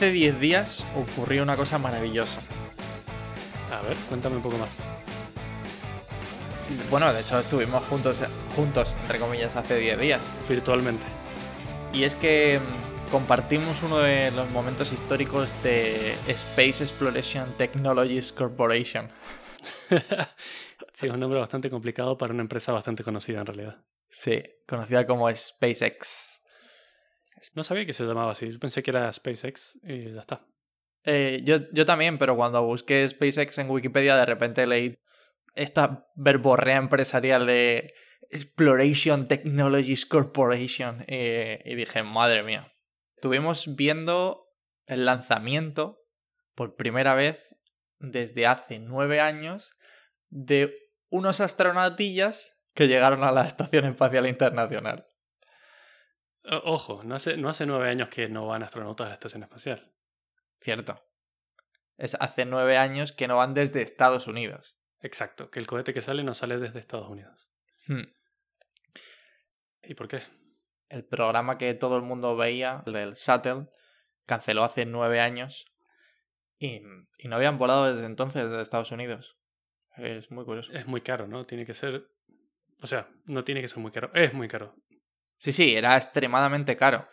hace 10 días ocurrió una cosa maravillosa. A ver, cuéntame un poco más. Bueno, de hecho estuvimos juntos, juntos entre comillas, hace 10 días. Virtualmente. Y es que mm, compartimos uno de los momentos históricos de Space Exploration Technologies Corporation. sí, es un nombre bastante complicado para una empresa bastante conocida en realidad. Sí, conocida como SpaceX. No sabía que se llamaba así. Yo pensé que era SpaceX y ya está. Eh, yo, yo también, pero cuando busqué SpaceX en Wikipedia, de repente leí esta verborrea empresarial de Exploration Technologies Corporation y dije, madre mía. Estuvimos viendo el lanzamiento por primera vez desde hace nueve años de unos astronautillas que llegaron a la Estación Espacial Internacional. Ojo, no hace, no hace nueve años que no van astronautas a la Estación Espacial. Cierto. Es hace nueve años que no van desde Estados Unidos. Exacto, que el cohete que sale no sale desde Estados Unidos. Hmm. ¿Y por qué? El programa que todo el mundo veía, el del Shuttle, canceló hace nueve años y, y no habían volado desde entonces desde Estados Unidos. Es muy curioso. Es muy caro, ¿no? Tiene que ser... O sea, no tiene que ser muy caro. Es muy caro. Sí, sí, era extremadamente caro.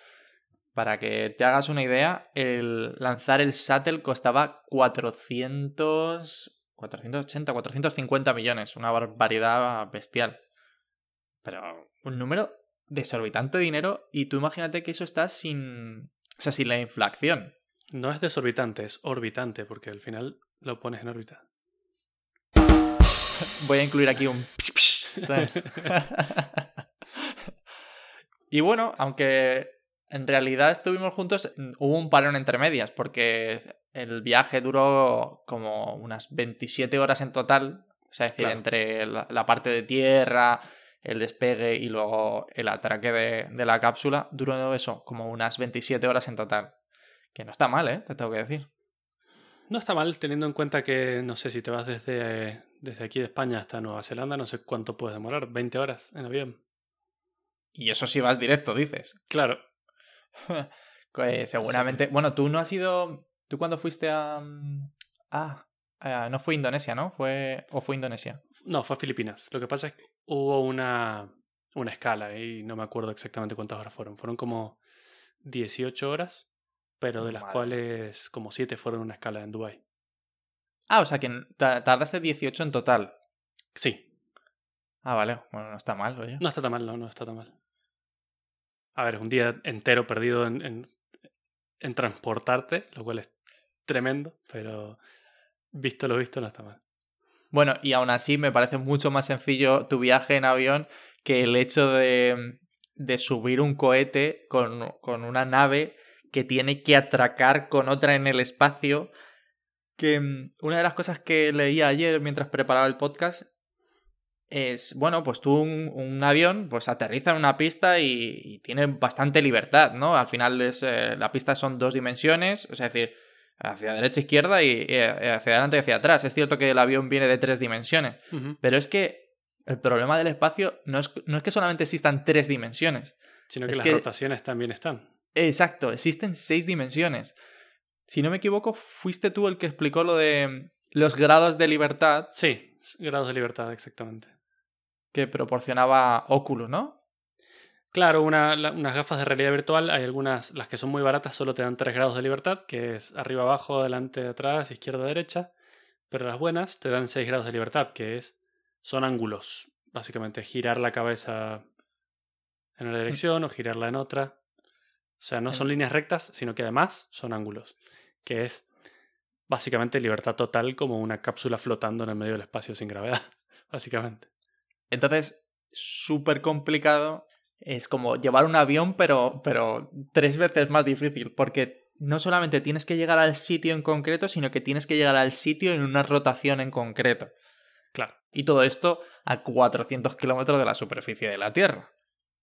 Para que te hagas una idea, el lanzar el Shuttle costaba 400... 480, 450 millones, una barbaridad bestial. Pero un número desorbitante de dinero y tú imagínate que eso está sin... O sea, sin la inflación. No es desorbitante, es orbitante, porque al final lo pones en órbita. Voy a incluir aquí un... y bueno, aunque en realidad estuvimos juntos, hubo un parón entre medias, porque el viaje duró como unas 27 horas en total. O sea, es decir, entre la, parte de tierra, el despegue y luego el atraque de, de, la cápsula, duró eso, como unas 27 horas en total. Que no está mal, ¿eh? Te tengo que decir. No está mal, teniendo en cuenta que, no sé, si te vas desde, desde aquí de España hasta Nueva Zelanda, no sé cuánto puedes demorar, 20 horas en avión. Y eso si vas directo, dices. Claro. pues seguramente. Bueno, tú no has ido. ¿Tú cuándo fuiste a. Mm, ah, no fue Indonesia, ¿no? Fue. ¿O fue Indonesia? No, fue Filipinas. Lo que pasa es que hubo una. Una escala y no me acuerdo exactamente cuántas horas fueron. Fueron como 18 horas, pero de las cuales como 7 fueron una escala en Dubai. Ah, o sea que tardaste 18 en total. Sí. Ah, vale. Bueno, no está mal, oye. No está tan mal, no, no está tan mal. A ver, un día entero perdido en, transportarte, lo cual es tremendo, pero visto lo visto no está mal. Bueno, y aún así me parece mucho más sencillo tu viaje en avión que el hecho de, de subir un cohete con, con, una nave que tiene que atracar con otra en el espacio. Que mm, una de las cosas que leía ayer mientras preparaba el podcast es, bueno, pues tú un, avión pues aterriza en una pista y, tiene bastante libertad, ¿no? Al final es, eh, la pista son dos dimensiones, es decir, hacia derecha, izquierda y, hacia adelante y hacia atrás. Es cierto que el avión viene de tres dimensiones, pero es que el problema del espacio no es, no es que solamente existan tres dimensiones. Sino que las rotaciones también están. Exacto, existen seis dimensiones. Si no me equivoco, fuiste tú el que explicó lo de los grados de libertad. Sí, grados de libertad, exactamente que proporcionaba Oculus, ¿no? Claro, una, unas gafas de realidad virtual, hay algunas, las que son muy baratas solo te dan 3 grados de libertad, que es arriba, abajo, adelante, atrás, izquierda, derecha, pero las buenas te dan 6 grados de libertad, que es, son ángulos, básicamente, girar la cabeza en una dirección o girarla en otra. O sea, no son líneas rectas, sino que además son ángulos, que es básicamente libertad total como una cápsula flotando en el medio del espacio sin gravedad, básicamente. Entonces, súper complicado. Es como llevar un avión, pero, pero tres veces más difícil, porque no solamente tienes que llegar al sitio en concreto, sino que tienes que llegar al sitio en una rotación en concreto. Claro. Y todo esto a 400 kilómetros de la superficie de la Tierra.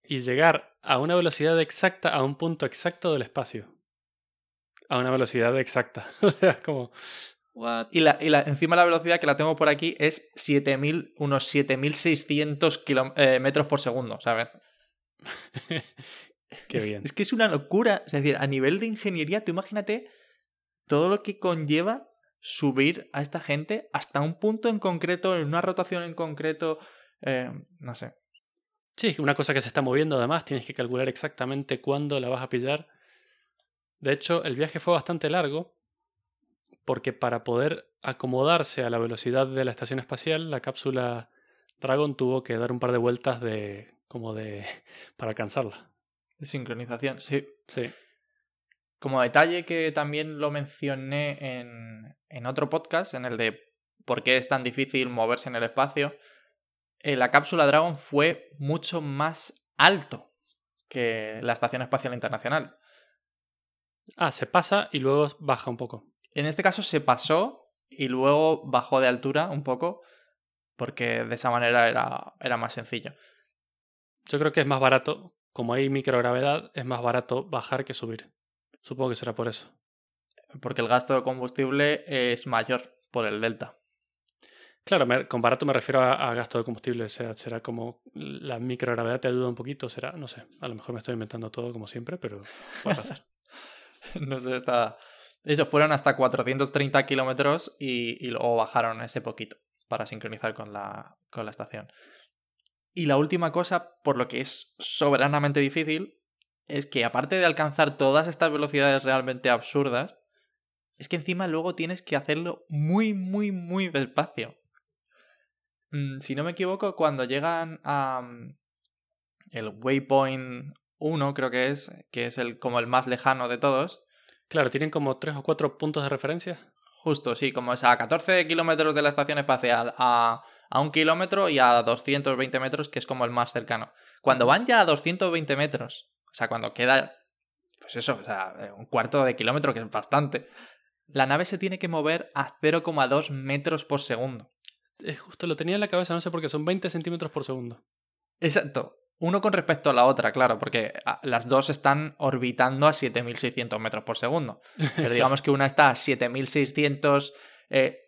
Y llegar a una velocidad exacta a un punto exacto del espacio. A una velocidad exacta. o sea, como y, la, y la, encima la velocidad que la tengo por aquí es 7000, unos 7600 eh, metros por segundo, ¿sabes? Qué bien. Es que es una locura. Es decir, a nivel de ingeniería, tú imagínate todo lo que conlleva subir a esta gente hasta un punto en concreto, en una rotación en concreto, eh, no sé. Sí, una cosa que se está moviendo además, tienes que calcular exactamente cuándo la vas a pillar. De hecho, el viaje fue bastante largo porque para poder acomodarse a la velocidad de la estación espacial, la cápsula Dragon tuvo que dar un par de vueltas de como de para alcanzarla. De sincronización, sí. Sí. Como detalle que también lo mencioné en, en otro podcast, en el de por qué es tan difícil moverse en el espacio, eh, la cápsula Dragon fue mucho más alto que la Estación Espacial Internacional. Ah, se pasa y luego baja un poco. En este caso se pasó y luego bajó de altura un poco, porque de esa manera era, era más sencillo. Yo creo que es más barato, como hay microgravedad, es más barato bajar que subir. Supongo que será por eso. Porque el gasto de combustible es mayor por el delta. Claro, con barato me refiero a, gasto de combustible. O sea, será como la microgravedad te ayuda un poquito, será, no sé. A lo mejor me estoy inventando todo como siempre, pero puede pasar. no sé, está. Eso, fueron hasta 430 kilómetros y, luego bajaron ese poquito para sincronizar con la, con la estación. Y la última cosa, por lo que es soberanamente difícil, es que aparte de alcanzar todas estas velocidades realmente absurdas, es que encima luego tienes que hacerlo muy, muy, muy despacio. Mm, si no me equivoco, cuando llegan a mm, el waypoint 1, creo que es, que es el, como el más lejano de todos. Claro, tienen como tres o cuatro puntos de referencia. Justo, sí, como es a 14 kilómetros de la estación espacial, a, a un kilómetro y a 220 metros, que es como el más cercano. Cuando van ya a 220 metros, o sea, cuando queda, pues eso, o sea, un cuarto de kilómetro, que es bastante, la nave se tiene que mover a 0,2 metros por segundo. Es justo, lo tenía en la cabeza, no sé por qué, son 20 centímetros por segundo. Exacto. Uno con respecto a la otra, claro, porque las dos están orbitando a 7600 metros por segundo. Pero digamos que una está a 7600,02 eh,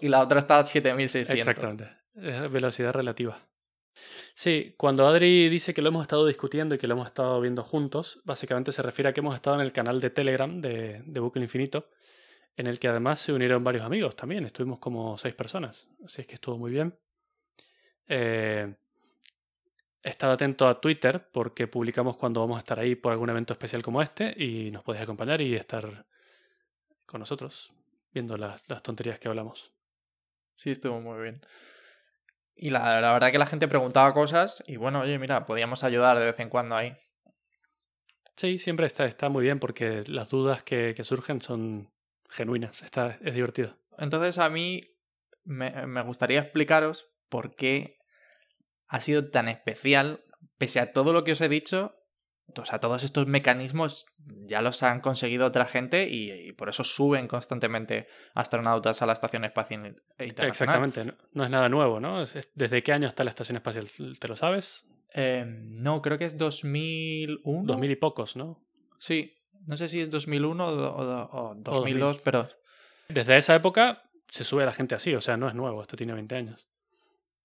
y la otra está a 7600. Exactamente. Es velocidad relativa. Sí, cuando Adri dice que lo hemos estado discutiendo y que lo hemos estado viendo juntos, básicamente se refiere a que hemos estado en el canal de Telegram de, de Bucle Infinito, en el que además se unieron varios amigos también. Estuvimos como seis personas, así es que estuvo muy bien. Eh, he estado atento a Twitter porque publicamos cuando vamos a estar ahí por algún evento especial como este y nos podéis acompañar y estar con nosotros viendo las, las tonterías que hablamos. Sí, estuvo muy bien. Y la, la, verdad que la gente preguntaba cosas y bueno, oye, mira, podíamos ayudar de vez en cuando ahí. Sí, siempre está, está muy bien porque las dudas que, que surgen son genuinas, está, es divertido. Entonces a mí me, me gustaría explicaros por qué ha sido tan especial, pese a todo lo que os he dicho, o sea, todos estos mecanismos ya los han conseguido otra gente y, por eso suben constantemente astronautas a la Estación Espacial Internacional. Exactamente, no, es nada nuevo, ¿no? ¿Desde qué año está la Estación Espacial? ¿Te lo sabes? Eh, no, creo que es 2001. 2000 y pocos, ¿no? Sí, no sé si es 2001 o, 2002, pero... Desde esa época se sube la gente así, o sea, no es nuevo, esto tiene 20 años.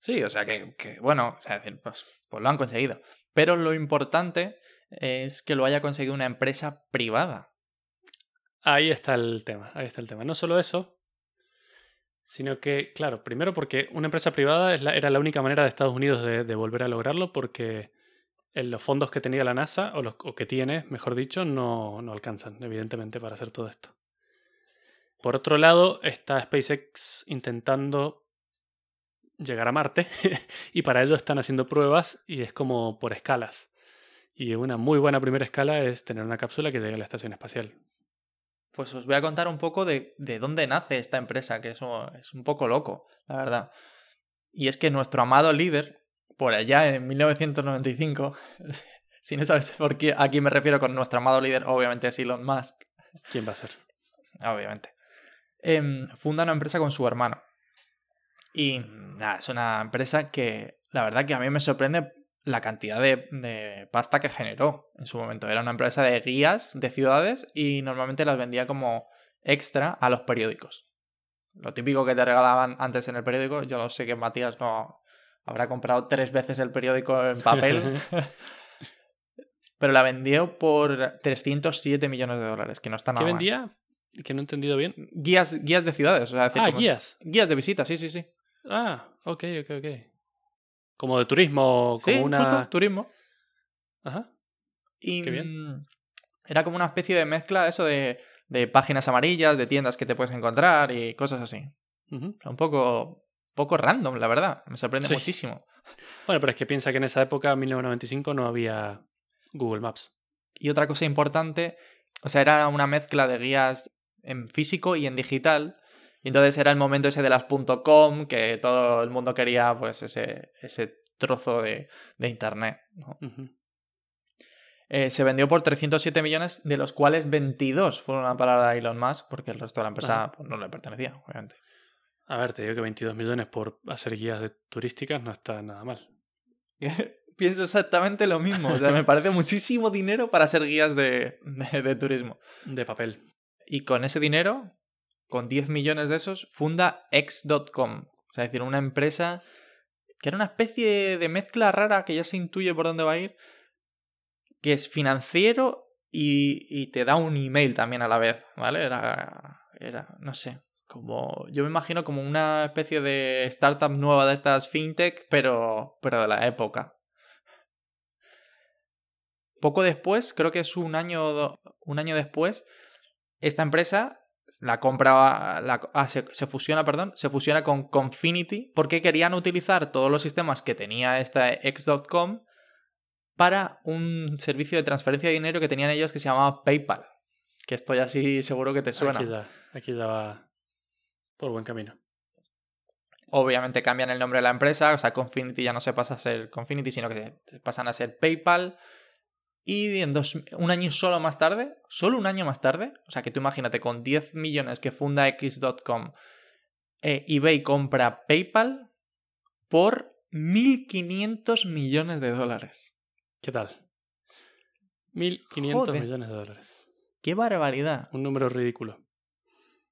Sí, o sea que, bueno, o sea, pues, pues lo han conseguido. Pero lo importante es que lo haya conseguido una empresa privada. Ahí está el tema, ahí está el tema. No solo eso, sino que, claro, primero porque una empresa privada era la única manera de Estados Unidos de, volver a lograrlo porque los fondos que tenía la NASA, o, los, que tiene, mejor dicho, no, no alcanzan, evidentemente, para hacer todo esto. Por otro lado, está SpaceX intentando llegar a Marte y para ello están haciendo pruebas y es como por escalas. Y una muy buena primera escala es tener una cápsula que llegue a la estación espacial. Pues os voy a contar un poco de, de dónde nace esta empresa, que eso es un poco loco, la verdad. Y es que nuestro amado líder, por allá en 1995, si no sabes por qué, a quién me refiero con nuestro amado líder, obviamente es Elon Musk. ¿Quién va a ser? Obviamente. Em, funda una empresa con su hermano. Y nada, es una empresa que la verdad que a mí me sorprende la cantidad de, pasta que generó en su momento. Era una empresa de guías de ciudades y normalmente las vendía como extra a los periódicos. Lo típico que te regalaban antes en el periódico, yo no sé que Matías no habrá comprado tres veces el periódico en papel. pero la vendió por 307 millones de dólares, que no está nada ¿Qué mal. vendía? Que no he entendido bien. Guías, guías de ciudades, o sea, decir, Ah, como- guías. Guías de visita, sí, sí, sí. Ah, ok, ok, ok. Como de turismo, como sí, una. justo, turismo. Ajá. Y Qué mm, era como una especie de mezcla eso de, de páginas amarillas, de tiendas que te puedes encontrar y cosas así. Ujú. Un poco, poco random, la verdad. Me sorprende Sí. muchísimo. Bueno, pero es que piensa que en esa época, 1995, no había Google Maps. Y otra cosa importante, o sea, era una mezcla de guías en físico y en digital. Y entonces era el momento ese de las .com, que todo el mundo quería pues ese, ese trozo de, de internet. Eh, se vendió por 307 millones, de los cuales 22 fueron a parar a Elon Musk, porque el resto de la empresa pues, no le pertenecía, obviamente. A ver, te digo que 22 millones por hacer guías de turísticas no está nada mal. Pienso exactamente lo mismo. O sea, me parece muchísimo dinero para hacer guías de, de- de turismo. De papel. Y con ese dinero, con 10 millones de esos, funda X.com. O sea, es decir, una empresa que era una especie de mezcla rara que ya se intuye por dónde va a ir, que es financiero y, y te da un email también a la vez, ¿vale? Era, era, no sé, como, yo me imagino como una especie de startup nueva de estas fintech, pero, pero de la época. Poco después, creo que es un año, un año después, esta empresa la compra, la, ah, se, se fusiona, perdón, se fusiona con Confinity porque querían utilizar todos los sistemas que tenía esta X.com para un servicio de transferencia de dinero que tenían ellos que se llamaba PayPal. Que esto ya sí seguro que te suena. Aquí ya, aquí ya va por buen camino. Obviamente cambian el nombre de la empresa, o sea, Confinity ya no se pasa a ser Confinity, sino que se pasan a ser PayPal. Y en dos, un año solo más tarde, solo un año más tarde, o sea que tú imagínate con 10 millones que funda X.com, eh, eBay compra PayPal por 1.500 millones de dólares. ¿Qué tal? 1.500 Joder. millones de dólares. ¡Qué barbaridad! Un número ridículo.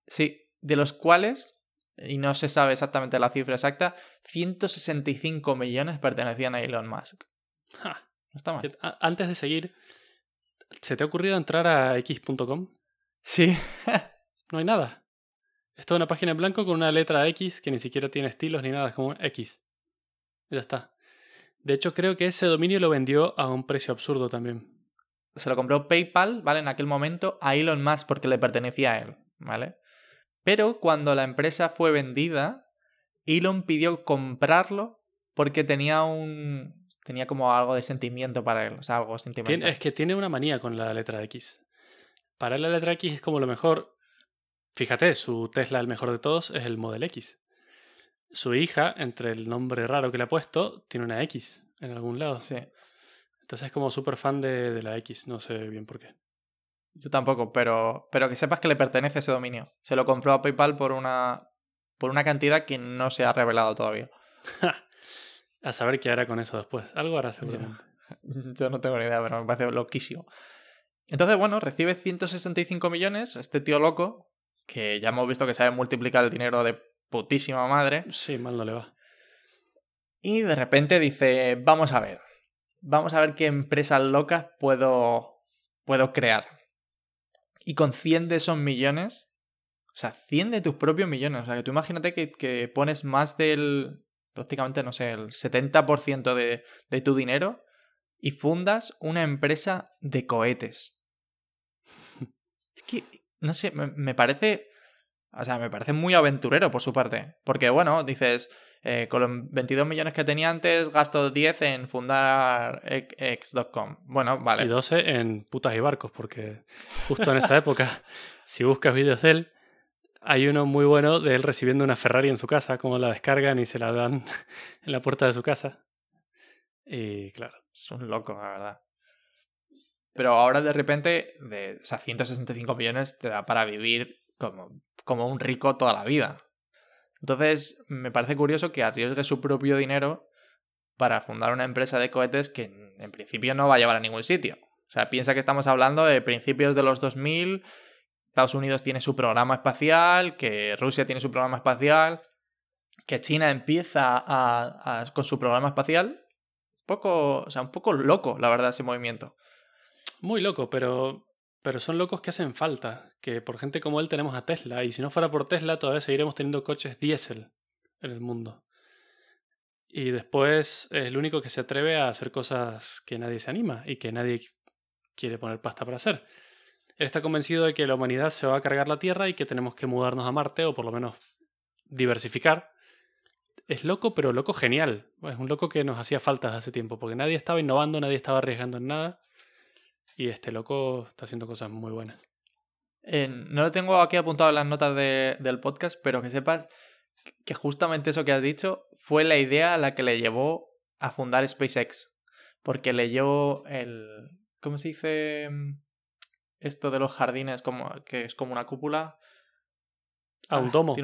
Sí, de los cuales, y no se sabe exactamente la cifra exacta, 165 millones pertenecían a Elon Musk. Ja. No está mal. Antes de seguir, ¿se te ha ocurrido entrar a x.com? Sí. No hay nada. Es toda una página en blanco con una letra X que ni siquiera tiene estilos ni nada, es como un X. Ya está. De hecho, creo que ese dominio lo vendió a un precio absurdo también. se lo compró PayPal, ¿vale? En aquel momento a Elon Musk porque le pertenecía a él, ¿vale? Pero cuando la empresa fue vendida, Elon pidió comprarlo porque tenía un... tenía como algo de sentimiento para él, o sea, algo sentimental. Es que tiene una manía con la letra X. Para él la letra X es como lo mejor. Fíjate, su Tesla, el mejor de todos, es el Model X. Su hija, entre el nombre raro que le ha puesto, tiene una X en algún lado. Sí, Entonces es como súper fan de, de la X, no sé bien por qué. yo tampoco, pero, pero que sepas que le pertenece ese dominio. Se lo compró a PayPal por una, por una cantidad que no se ha revelado todavía. A saber qué hará con eso después. Algo hará seguramente. Yo no tengo ni idea, pero me parece loquísimo. Entonces, bueno, recibe 165 millones, este tío loco, que ya hemos visto que sabe multiplicar el dinero de putísima madre, Sí, mal no le va. y de repente dice, vamos a ver, vamos a ver qué empresas locas puedo, puedo crear. Y con 100 de esos millones, o sea, 100 de tus propios millones, o sea, que tú imagínate que, que pones más del, prácticamente, no sé, el 70% de, de tu dinero y fundas una empresa de cohetes. Es que, no sé, me, me parece, o sea, me parece muy aventurero por su parte, porque bueno, dices, eh, con los 22 millones que tenía antes, gasto 10 en fundar X.com. Bueno, vale. Y 12 en putas y barcos, porque justo en esa época, si buscas vídeos de él, hay uno muy bueno de él recibiendo una Ferrari en su casa, como la descargan y se la dan en la puerta de su casa. Y claro, Es un loco, la verdad. Pero ahora de repente, de, o sea, 165 millones te da para vivir como, como un rico toda la vida. Entonces, me parece curioso que arriesgue su propio dinero para fundar una empresa de cohetes que en, principio no va a llevar a ningún sitio. O sea, piensa que estamos hablando de principios de los 2000, Estados Unidos tiene su programa espacial, que Rusia tiene su programa espacial, que China empieza a- a- con su programa espacial. Un poco, o sea, un poco loco, la verdad, ese movimiento. Muy loco, pero, pero son locos que hacen falta. Que por gente como él tenemos a Tesla. Y si no fuera por Tesla, todavía seguiremos teniendo coches diésel en el mundo. Y después es el único que se atreve a hacer cosas que nadie se anima y que nadie quiere poner pasta para hacer. Está convencido de que la humanidad se va a cargar la Tierra y que tenemos que mudarnos a Marte o por lo menos diversificar. Es loco, pero loco genial. Es un loco que nos hacía falta hace tiempo, porque nadie estaba innovando, nadie estaba arriesgando en nada. Y este loco está haciendo cosas muy buenas. no lo tengo aquí apuntado en las notas del podcast, pero que sepas que justamente eso que has dicho fue la idea a la que le llevó a fundar SpaceX. Porque leyó el. ¿Cómo se dice? Esto de los jardines, como, que es como una cúpula. A ah, un domo.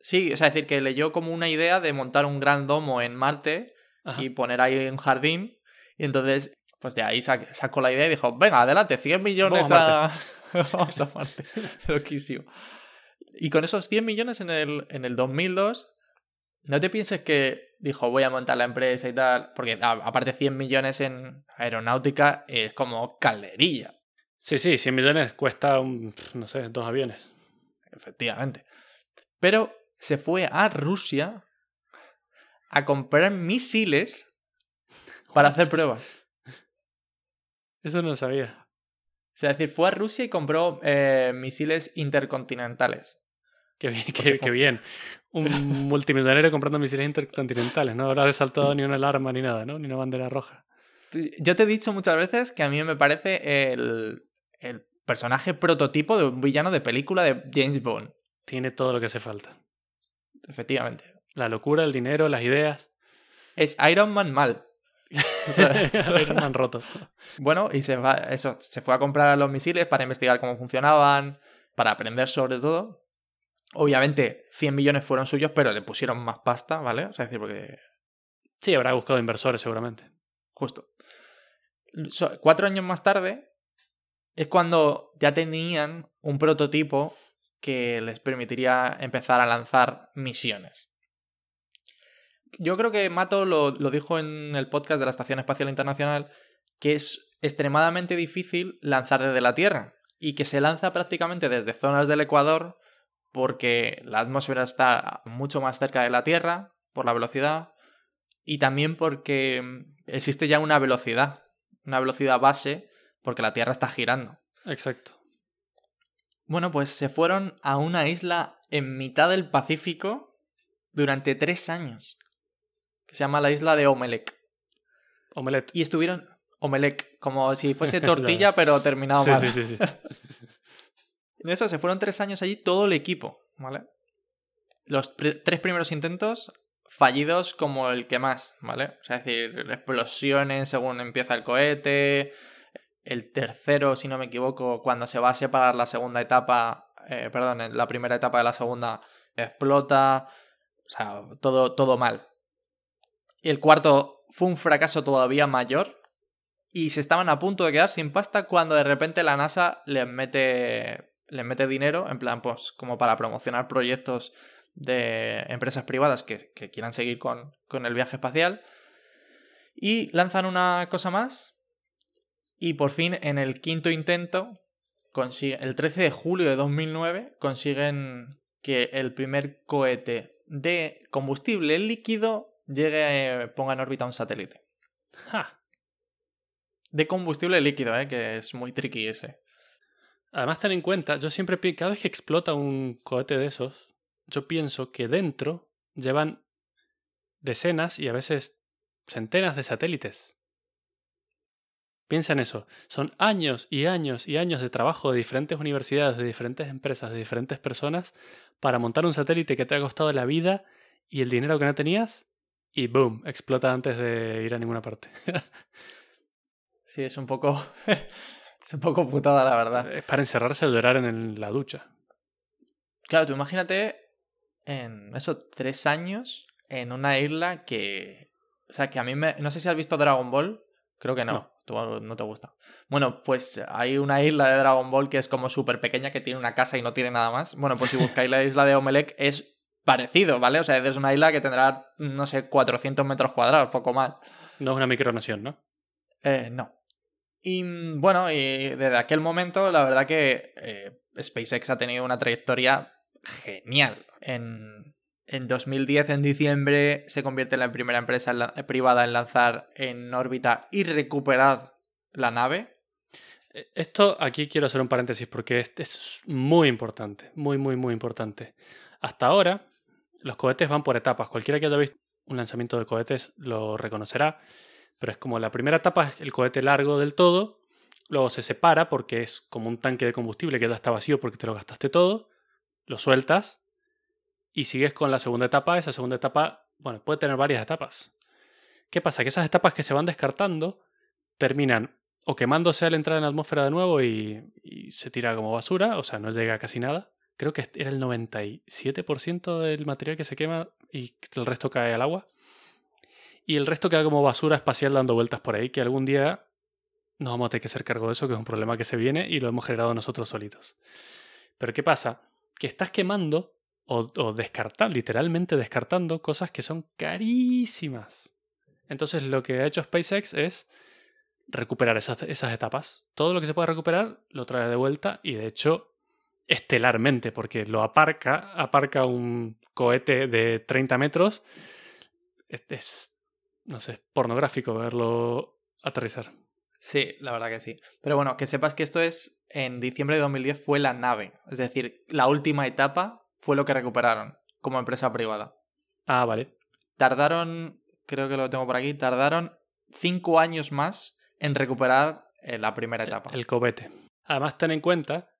Sí, o sea, es decir, que leyó como una idea de montar un gran domo en Marte y poner ahí un jardín. Y entonces, pues de ahí sacó la idea y dijo: Venga, adelante, 100 millones a. Vamos a Marte. Loquísimo. Y con esos 100 millones en el, en el 2002, no te pienses que dijo voy a montar la empresa y tal, porque aparte 100 millones en aeronáutica es como calderilla. Sí, sí, 100 millones cuesta, un, no sé, dos aviones. Efectivamente. Pero se fue a Rusia a comprar misiles para hacer pruebas. Eso no lo sabía. O sea, es decir, fue a Rusia y compró eh, misiles intercontinentales. Qué bien, qué, bien. Un multimillonario comprando misiles intercontinentales, no habrá desaltado ni una alarma ni nada, ¿no? Ni una bandera roja. Yo te he dicho muchas veces que a mí me parece el, el personaje prototipo de un villano de película de James Bond. Tiene todo lo que hace falta. Efectivamente. La locura, el dinero, las ideas. Es Iron Man mal. Iron Man roto. Bueno, y se, va, eso, se fue a comprar los misiles para investigar cómo funcionaban, para aprender sobre todo. Obviamente, 100 millones fueron suyos, pero le pusieron más pasta, ¿vale? O sea, decir, porque. Sí, habrá buscado inversores seguramente. Justo. Cuatro años más tarde es cuando ya tenían un prototipo que les permitiría empezar a lanzar misiones. Yo creo que Mato lo, lo dijo en el podcast de la Estación Espacial Internacional, que es extremadamente difícil lanzar desde la Tierra y que se lanza prácticamente desde zonas del Ecuador porque la atmósfera está mucho más cerca de la Tierra por la velocidad y también porque existe ya una velocidad, una velocidad base porque la Tierra está girando. Exacto. Bueno, pues se fueron a una isla en mitad del Pacífico durante tres años, que se llama la isla de Omelec. Omelet. Y estuvieron... Omelec, como si fuese tortilla, pero terminado mal. Sí, sí, sí. Eso, se fueron tres años allí todo el equipo, ¿vale? Los tres primeros intentos fallidos como el que más, ¿vale? O sea, es decir, explosiones según empieza el cohete. El tercero, si no me equivoco, cuando se va a separar la segunda etapa, eh, perdón, la primera etapa de la segunda, explota. O sea, todo, todo mal. Y el cuarto fue un fracaso todavía mayor. Y se estaban a punto de quedar sin pasta cuando de repente la NASA les mete les mete dinero, en plan, pues, como para promocionar proyectos de empresas privadas que, quieran seguir con, con, el viaje espacial. Y lanzan una cosa más. Y por fin, en el quinto intento, el 13 de julio de 2009, consiguen que el primer cohete de combustible líquido llegue, ponga en órbita un satélite. De combustible líquido, ¿eh? que es muy tricky ese. Además, ten en cuenta, yo siempre, cada vez que explota un cohete de esos, yo pienso que dentro llevan decenas y a veces centenas de satélites. Piensa en eso. Son años y años y años de trabajo de diferentes universidades, de diferentes empresas, de diferentes personas para montar un satélite que te ha costado la vida y el dinero que no tenías y boom, explota antes de ir a ninguna parte. sí, es un poco es un poco putada, la verdad. Es para encerrarse a llorar en la ducha. Claro, tú imagínate en esos tres años en una isla que. O sea, que a mí me. No sé si has visto Dragon Ball. Creo que no. no. no te gusta. Bueno, pues hay una isla de Dragon Ball que es como súper pequeña, que tiene una casa y no tiene nada más. Bueno, pues si buscáis la isla de Omelec es parecido, ¿vale? O sea, es una isla que tendrá, no sé, 400 metros cuadrados, poco más. No es una micronación, ¿no? Eh, no. Y mm, bueno, y desde aquel momento, la verdad que eh, SpaceX ha tenido una trayectoria genial. En, en 2010, en diciembre, se convierte en la primera empresa privada en lanzar en órbita y recuperar la nave. Eh, esto aquí quiero hacer un paréntesis porque es muy importante, muy, muy, muy importante. Hasta ahora, los cohetes van por etapas. Cualquiera que haya visto un lanzamiento de cohetes lo reconocerá, pero es como la primera etapa es el cohete largo del todo, luego se separa porque es como un tanque de combustible que ya está vacío porque te lo gastaste todo, lo sueltas y sigues con la segunda etapa. Esa segunda etapa, bueno, puede tener varias etapas. ¿Qué pasa? Que esas etapas que se van descartando terminan o quemándose al entrar en la atmósfera de nuevo y, se tira como basura, o sea, no llega casi nada. Creo que era el 97% del material que se quema y el resto cae al agua. Y el resto queda como basura espacial dando vueltas por ahí, que algún día nos vamos a tener que hacer cargo de eso, que es un problema que se viene y lo hemos generado nosotros solitos. Pero ¿qué pasa? Que estás quemando o, descartando, literalmente descartando cosas que son carísimas. Entonces lo que ha hecho SpaceX es recuperar esas, etapas. Todo lo que se puede recuperar lo trae de vuelta y de hecho estelarmente, porque lo aparca, aparca un cohete de 30 metros. Es, no sé, pornográfico verlo aterrizar. Sí, la verdad que sí. Pero bueno, que sepas que esto es en diciembre de 2010 fue la nave. Es decir, la última etapa fue lo que recuperaron como empresa privada. Ah, vale. Tardaron, creo que lo tengo por aquí, tardaron cinco años más en recuperar eh, la primera etapa. El, cohete. Además, ten en cuenta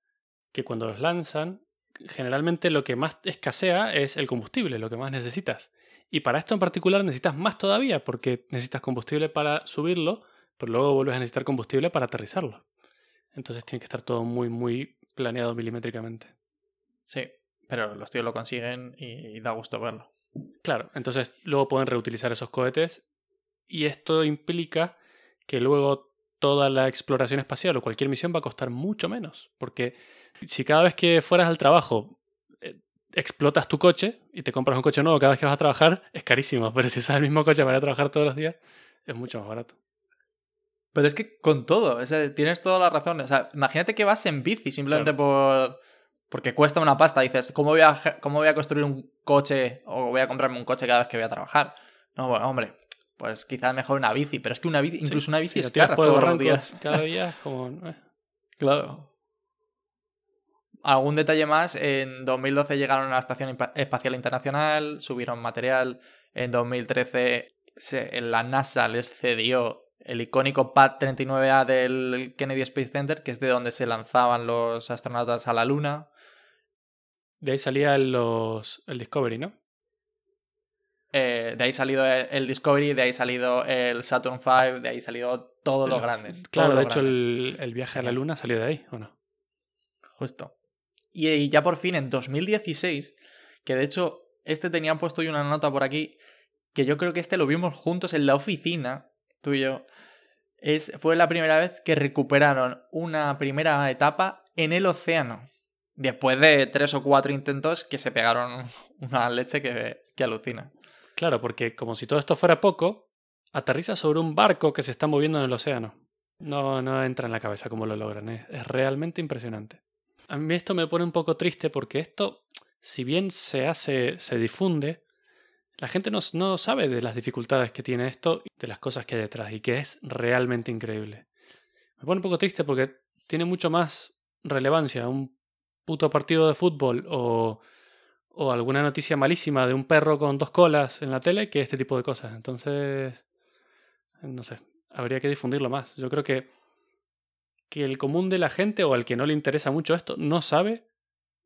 que cuando los lanzan, generalmente lo que más escasea es el combustible, lo que más necesitas. Y para esto en particular necesitas más todavía, porque necesitas combustible para subirlo, pero luego vuelves a necesitar combustible para aterrizarlo. Entonces tiene que estar todo muy, muy planeado milimétricamente. Sí, pero los tíos lo consiguen y da gusto verlo. Claro, entonces luego pueden reutilizar esos cohetes y esto implica que luego toda la exploración espacial o cualquier misión va a costar mucho menos. Porque si cada vez que fueras al trabajo eh, explotas tu coche y te compras un coche nuevo cada vez que vas a trabajar, es carísimo. Pero si usas el mismo coche para ir a trabajar todos los días, es mucho más barato. Pero es que con todo, tienes toda la razón. O sea, imagínate que vas en bici simplemente por. Porque cuesta una pasta. Dices, ¿cómo voy, a, ¿cómo voy a construir un coche o voy a comprarme un coche cada vez que voy a trabajar? No, bueno, hombre, pues quizás mejor una bici, pero es que una bici, incluso una bici es cara todos los días. Cada día es como... Eh. Claro. Algún detalle más, en 2012 llegaron a la Estación Espacial Internacional, subieron material, en 2013 la NASA les cedió el icónico Pad 39A del Kennedy Space Center, que es de donde se lanzaban los astronautas a la Luna. De ahí salía los, el Discovery, ¿no? Eh, de ahí salido el Discovery, de ahí salido el Saturn V, de ahí salido todos los grandes. Claro, de hecho el, viaje a la Luna salió de ahí, ¿o no? Justo. Y, ya por fin en 2016, que de hecho este tenían puesto yo una nota por aquí, que yo creo que este lo vimos juntos en la oficina, tú y yo, es, fue la primera vez que recuperaron una primera etapa en el océano. Después de tres o cuatro intentos que se pegaron una leche que, que alucina. Claro, porque como si todo esto fuera poco, aterriza sobre un barco que se está moviendo en el océano. No, no entra en la cabeza cómo lo logran, es, realmente impresionante. A mí esto me pone un poco triste porque esto, si bien se hace, se difunde, la gente no, no sabe de las dificultades que tiene esto y de las cosas que hay detrás y que es realmente increíble. Me pone un poco triste porque tiene mucho más relevancia un puto partido de fútbol o o alguna noticia malísima de un perro con dos colas en la tele que este tipo de cosas. Entonces, no sé, habría que difundirlo más. Yo creo que, que el común de la gente o al que no le interesa mucho esto no sabe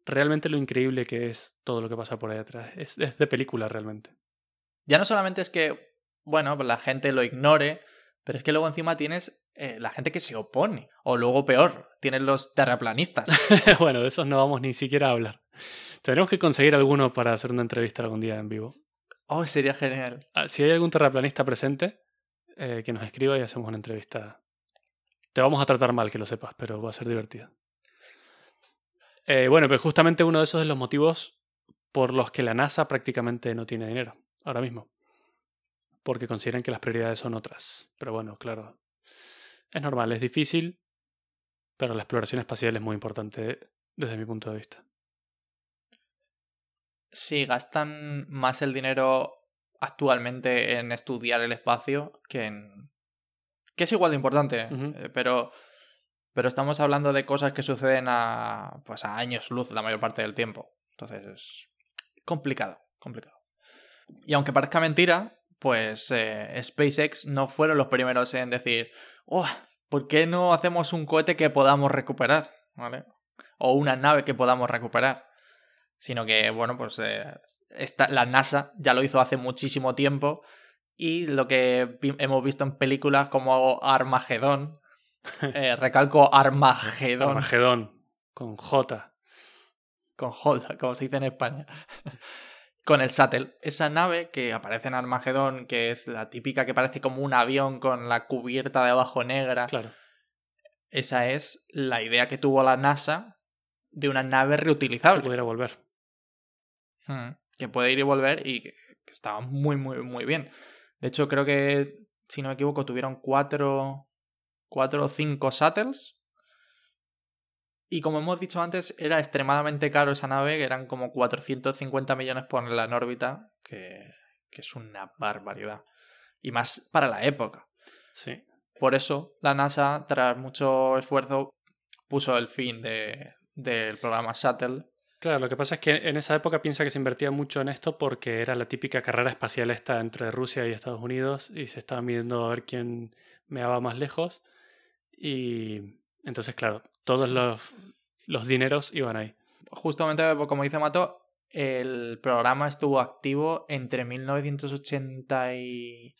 realmente lo increíble que es todo lo que pasa por ahí atrás. Es, de película realmente. Ya no solamente es que, bueno, la gente lo ignore, pero es que luego encima tienes eh, la gente que se opone. O luego peor, tienes los terraplanistas. bueno, de esos no vamos ni siquiera a hablar. Tenemos que conseguir alguno para hacer una entrevista algún día en vivo. Oh, sería genial. Ah, si hay algún terraplanista presente, eh, que nos escriba y hacemos una entrevista. Te vamos a tratar mal, que lo sepas, pero va a ser divertido. Eh, bueno, pues justamente uno de esos es los motivos por los que la NASA prácticamente no tiene dinero ahora mismo. Porque consideran que las prioridades son otras. Pero bueno, claro. Es normal, es difícil, pero la exploración espacial es muy importante desde mi punto de vista. Sí, gastan más el dinero actualmente en estudiar el espacio que en... que es igual de importante, eh, pero... Pero estamos hablando de cosas que suceden a, pues a años luz la mayor parte del tiempo. Entonces es complicado, complicado. Y aunque parezca mentira, pues eh, SpaceX no fueron los primeros en decir, oh, ¿por qué no hacemos un cohete que podamos recuperar? ¿Vale? O una nave que podamos recuperar. Sino que, bueno, pues eh, esta- la NASA ya lo hizo hace muchísimo tiempo. Y lo que vi- hemos visto en películas como Armagedón, eh, recalco Armagedón, Armagedón, con J. con J, como se dice en España. Con el Shuttle. Esa nave que aparece en Armagedón, que es la típica que parece como un avión con la cubierta de abajo negra. Claro. Esa es la idea que tuvo la NASA de una nave Que reutilizable. pudiera volver. Mm, Que puede ir y volver y que que estaba muy, muy, muy bien. De hecho, creo que, si no me equivoco, tuvieron cuatro, cuatro o cinco shuttles. Y como hemos dicho antes, era extremadamente caro esa nave, que eran como 450 millones ponerla en órbita, que, que es una barbaridad. Y más para la época. Sí. Por eso, la NASA, tras mucho esfuerzo, puso el fin de, del programa Shuttle. Claro, lo que pasa es que en esa época piensa que se invertía mucho en esto porque era la típica carrera espacial esta entre Rusia y Estados Unidos y se estaba midiendo a ver quién meaba más lejos. Y entonces, claro, todos los, los dineros iban ahí. Justamente, como dice Mato, el programa estuvo activo entre 1980 y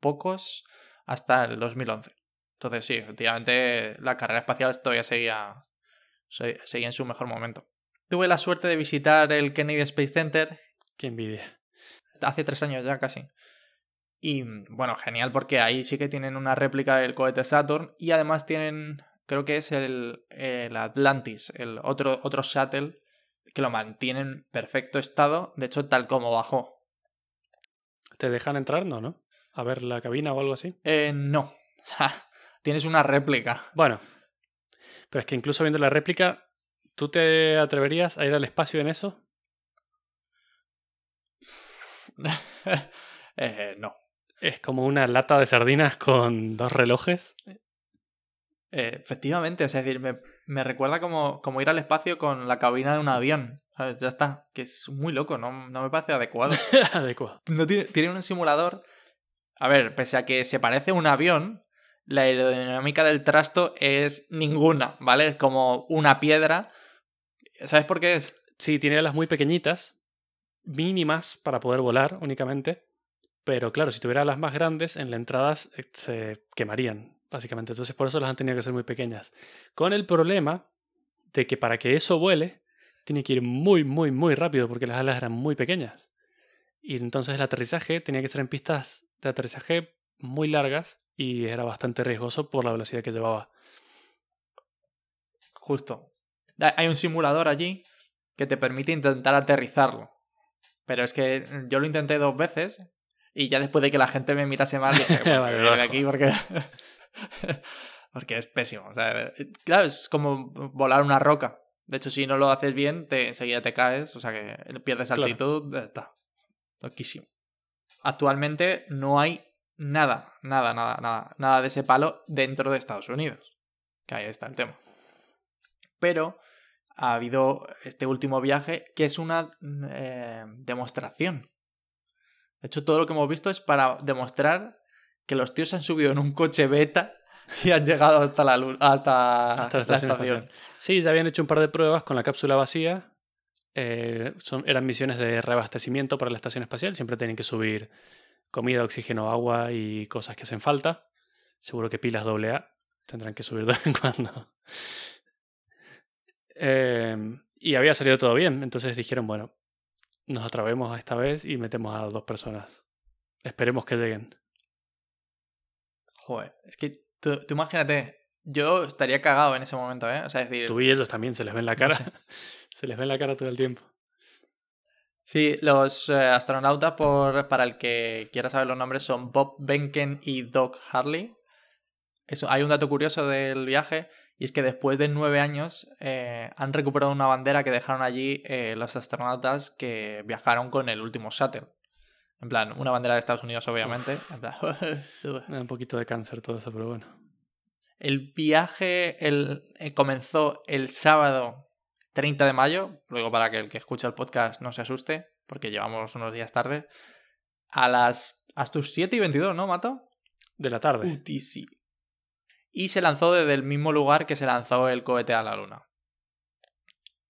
pocos hasta el 2011. Entonces, sí, efectivamente, la carrera espacial todavía seguía, se- seguía en su mejor momento. Tuve la suerte de visitar el Kennedy Space Center Qué envidia. hace tres años ya casi. Y bueno, genial porque ahí sí que tienen una réplica del cohete Saturn y además tienen, creo que es el, el Atlantis, el otro, otro shuttle que lo mantienen en perfecto estado, de hecho tal como bajó. ¿Te dejan entrar? No, ¿no? A ver la cabina o algo así. Eh, no, o sea, tienes una réplica. Bueno, pero es que incluso viendo la réplica, ¿tú te atreverías a ir al espacio en eso? Eh, no. Es como una lata de sardinas con dos relojes. Eh, efectivamente, o sea, es decir, me, me recuerda como, como ir al espacio con la cabina de un avión. ¿sabes? Ya está, que es muy loco, no, no me parece adecuado. Adecuado. No tiene, tiene un simulador. A ver, pese a que se parece a un avión, la aerodinámica del trasto es ninguna, ¿vale? Es como una piedra. ¿Sabes por qué es? Sí, tiene alas muy pequeñitas, mínimas para poder volar únicamente. Pero claro, si tuviera alas más grandes, en la entrada se- se quemarían, básicamente. Entonces por eso las han tenido que ser muy pequeñas. Con el problema de que para que eso vuele, tiene que ir muy, muy, muy rápido porque las alas eran muy pequeñas. Y entonces el aterrizaje tenía que ser en pistas de aterrizaje muy largas y era bastante riesgoso por la velocidad que llevaba. Justo. Ha- Hay un simulador allí que te permite intentar aterrizarlo. Pero es que yo lo intenté dos veces y ya después de que la gente me mirase mal, dije, bueno, Vale, voy aquí porque... porque es pésimo. o sea, claro, es como volar una roca. De hecho, si no lo haces bien, te, enseguida te caes, o sea que pierdes altitud, está. Loquísimo. Actualmente no hay nada, nada, nada, nada, nada de ese palo dentro de Estados Unidos. Que ahí está el tema. Pero ha habido este último viaje que es una eh, demostración. De hecho, todo lo que hemos visto es para demostrar que los tíos se han subido en un coche beta y han llegado hasta la luz, hasta, Hasta la estación. Sí, ya habían hecho un par de pruebas con la cápsula vacía. Eh, son, eran misiones de reabastecimiento para la estación espacial. Siempre tienen que subir comida, oxígeno, agua y cosas que hacen falta. Seguro que pilas AA tendrán que subir de vez en cuando. Eh, y había salido todo bien. Entonces dijeron, bueno, nos atrevemos esta vez y metemos a dos personas. Esperemos que lleguen. Joder, es que tú, tú imagínate, yo estaría cagado en ese momento, ¿eh? O sea, es decir, Tú y ellos también se les ve en la cara. sé. se les ve en la cara todo el tiempo. Sí, los eh, astronautas, por, para el que quiera saber los nombres, son Bob Benken y Doc Harley. eso, hay un dato curioso del viaje y es que después de nueve años eh, han recuperado una bandera que dejaron allí eh, los astronautas que viajaron con el último shuttle. En plan, una bandera de Estados Unidos, obviamente. En plan, Me da un poquito de cáncer todo eso, pero bueno. el viaje el, eh, comenzó el sábado 30 de mayo, luego para que el que escucha el podcast no se asuste, porque llevamos unos días tarde, a las hasta tus 7 y 22, ¿no, Mato? De la tarde. UTC. Y se lanzó desde el mismo lugar que se lanzó el cohete a la Luna.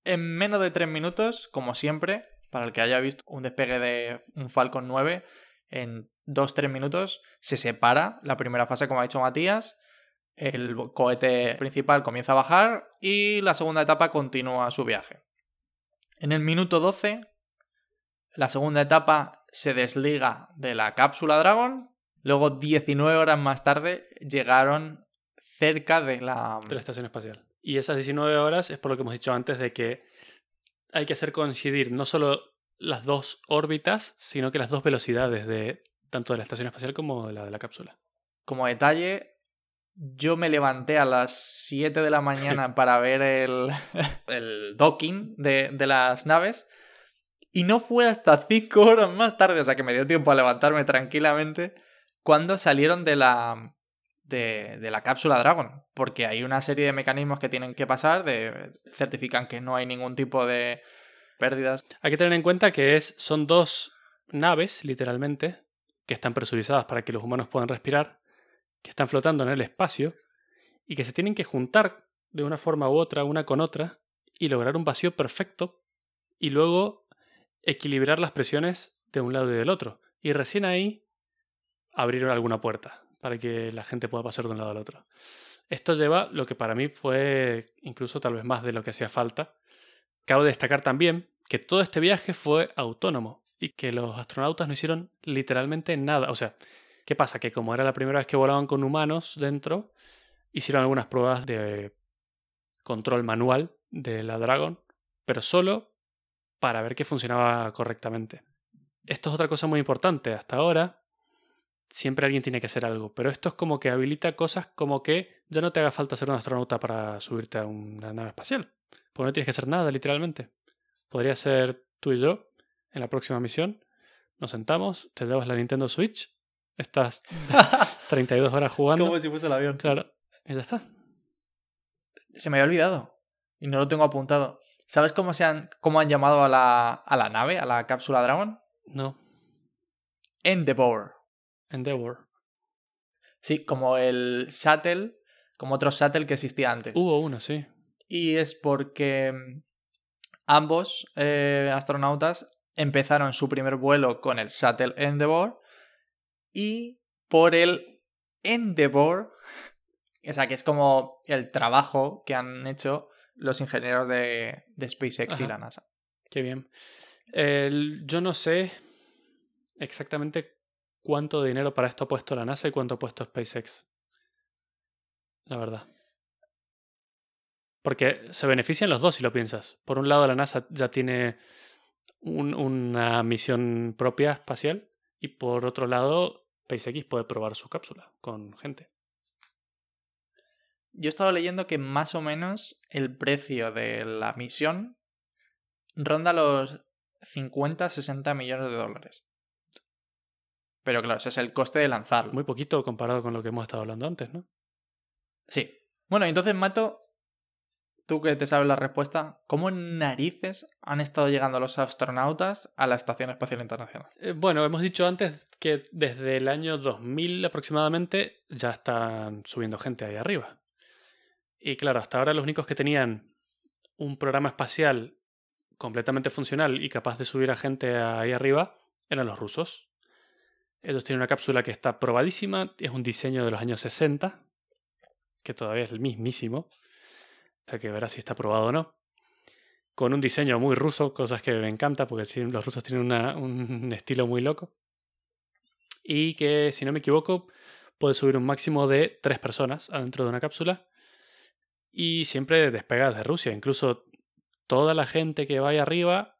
En menos de 3 minutos, como siempre, para el que haya visto un despegue de un Falcon 9, en 2-3 minutos se separa la primera fase, como ha dicho Matías. El cohete principal comienza a bajar y la segunda etapa continúa su viaje. En el minuto 12, la segunda etapa se desliga de la cápsula Dragon. Luego, 19 horas más tarde, llegaron cerca de la... de la estación espacial. Y esas 19 horas es por lo que hemos dicho antes de que hay que hacer coincidir no solo las dos órbitas, sino que las dos velocidades de tanto de la estación espacial como de la de la cápsula. Como detalle, yo me levanté a las 7 de la mañana para ver el, el docking de, de las naves. Y no fue hasta 5 horas más tarde, o sea que me dio tiempo a levantarme tranquilamente, cuando salieron de la, de, la cápsula Dragon. Porque hay una serie de mecanismos que tienen que pasar, de, certifican que no hay ningún tipo de pérdidas. Hay que tener en cuenta que es, son dos naves, literalmente, que están presurizadas para que los humanos puedan respirar, que están flotando en el espacio y que se tienen que juntar de una forma u otra, una con otra, y lograr un vacío perfecto y luego equilibrar las presiones de un lado y del otro. Y recién ahí abrieron alguna puerta para que la gente pueda pasar de un lado al otro. Esto lleva lo que para mí fue incluso tal vez más de lo que hacía falta. Cabe destacar también que todo este viaje fue autónomo y que los astronautas no hicieron literalmente nada. O sea, ¿qué pasa? Que como era la primera vez que volaban con humanos dentro, hicieron algunas pruebas de control manual de la Dragon, pero solo para ver que funcionaba correctamente. Esto es otra cosa muy importante. Hasta ahora siempre alguien tiene que hacer algo, pero esto es como que habilita cosas como que ya no te haga falta ser un astronauta para subirte a una nave espacial, porque no tienes que hacer nada literalmente. Podría ser tú y yo en la próxima misión. Nos sentamos, te llevas la Nintendo Switch, estás 32 horas jugando. Como si fuese el avión. Claro, y ya está. Se me había olvidado y no lo tengo apuntado. ¿Sabes cómo, se han, cómo han llamado a la, a la nave, a la cápsula Dragon? No. Endeavour. Endeavour. Sí, como el Shuttle, como otro Shuttle que existía antes. Hubo uno, sí. Y es porque ambos eh, astronautas empezaron su primer vuelo con el Shuttle Endeavour y por el Endeavour, o sea que es como el trabajo que han hecho los ingenieros de, de SpaceX Ajá. y la NASA. Qué bien. El- yo no sé exactamente cuánto dinero para esto ha puesto la NASA y cuánto ha puesto SpaceX. La verdad. Porque se benefician los dos si lo piensas. Por un lado, la NASA ya tiene un- una misión propia espacial y por otro lado, SpaceX puede probar su cápsula con gente. Yo he estado leyendo que más o menos el precio de la misión ronda los 50-60 millones de dólares. Pero claro, ese es el coste de lanzarlo. Muy poquito comparado con lo que hemos estado hablando antes, ¿no? Sí. Bueno, entonces, Mato, tú que te sabes la respuesta, ¿cómo narices han estado llegando los astronautas a la Estación Espacial Internacional? Eh, Bueno, hemos dicho antes que desde el año 2000 aproximadamente ya están subiendo gente ahí arriba. Y claro, hasta ahora los únicos que tenían un programa espacial completamente funcional y capaz de subir a gente ahí arriba eran los rusos. Ellos tienen una cápsula que está probadísima, es un diseño de los años 60, que todavía es el mismísimo, hasta que verás si está probado o no con un diseño muy ruso, cosas que me encanta porque los rusos tienen un estilo muy loco. Y que, si no me equivoco, puede subir un máximo de tres personas adentro de una cápsula. Y siempre despegadas de Rusia. Incluso toda la gente que vaya arriba,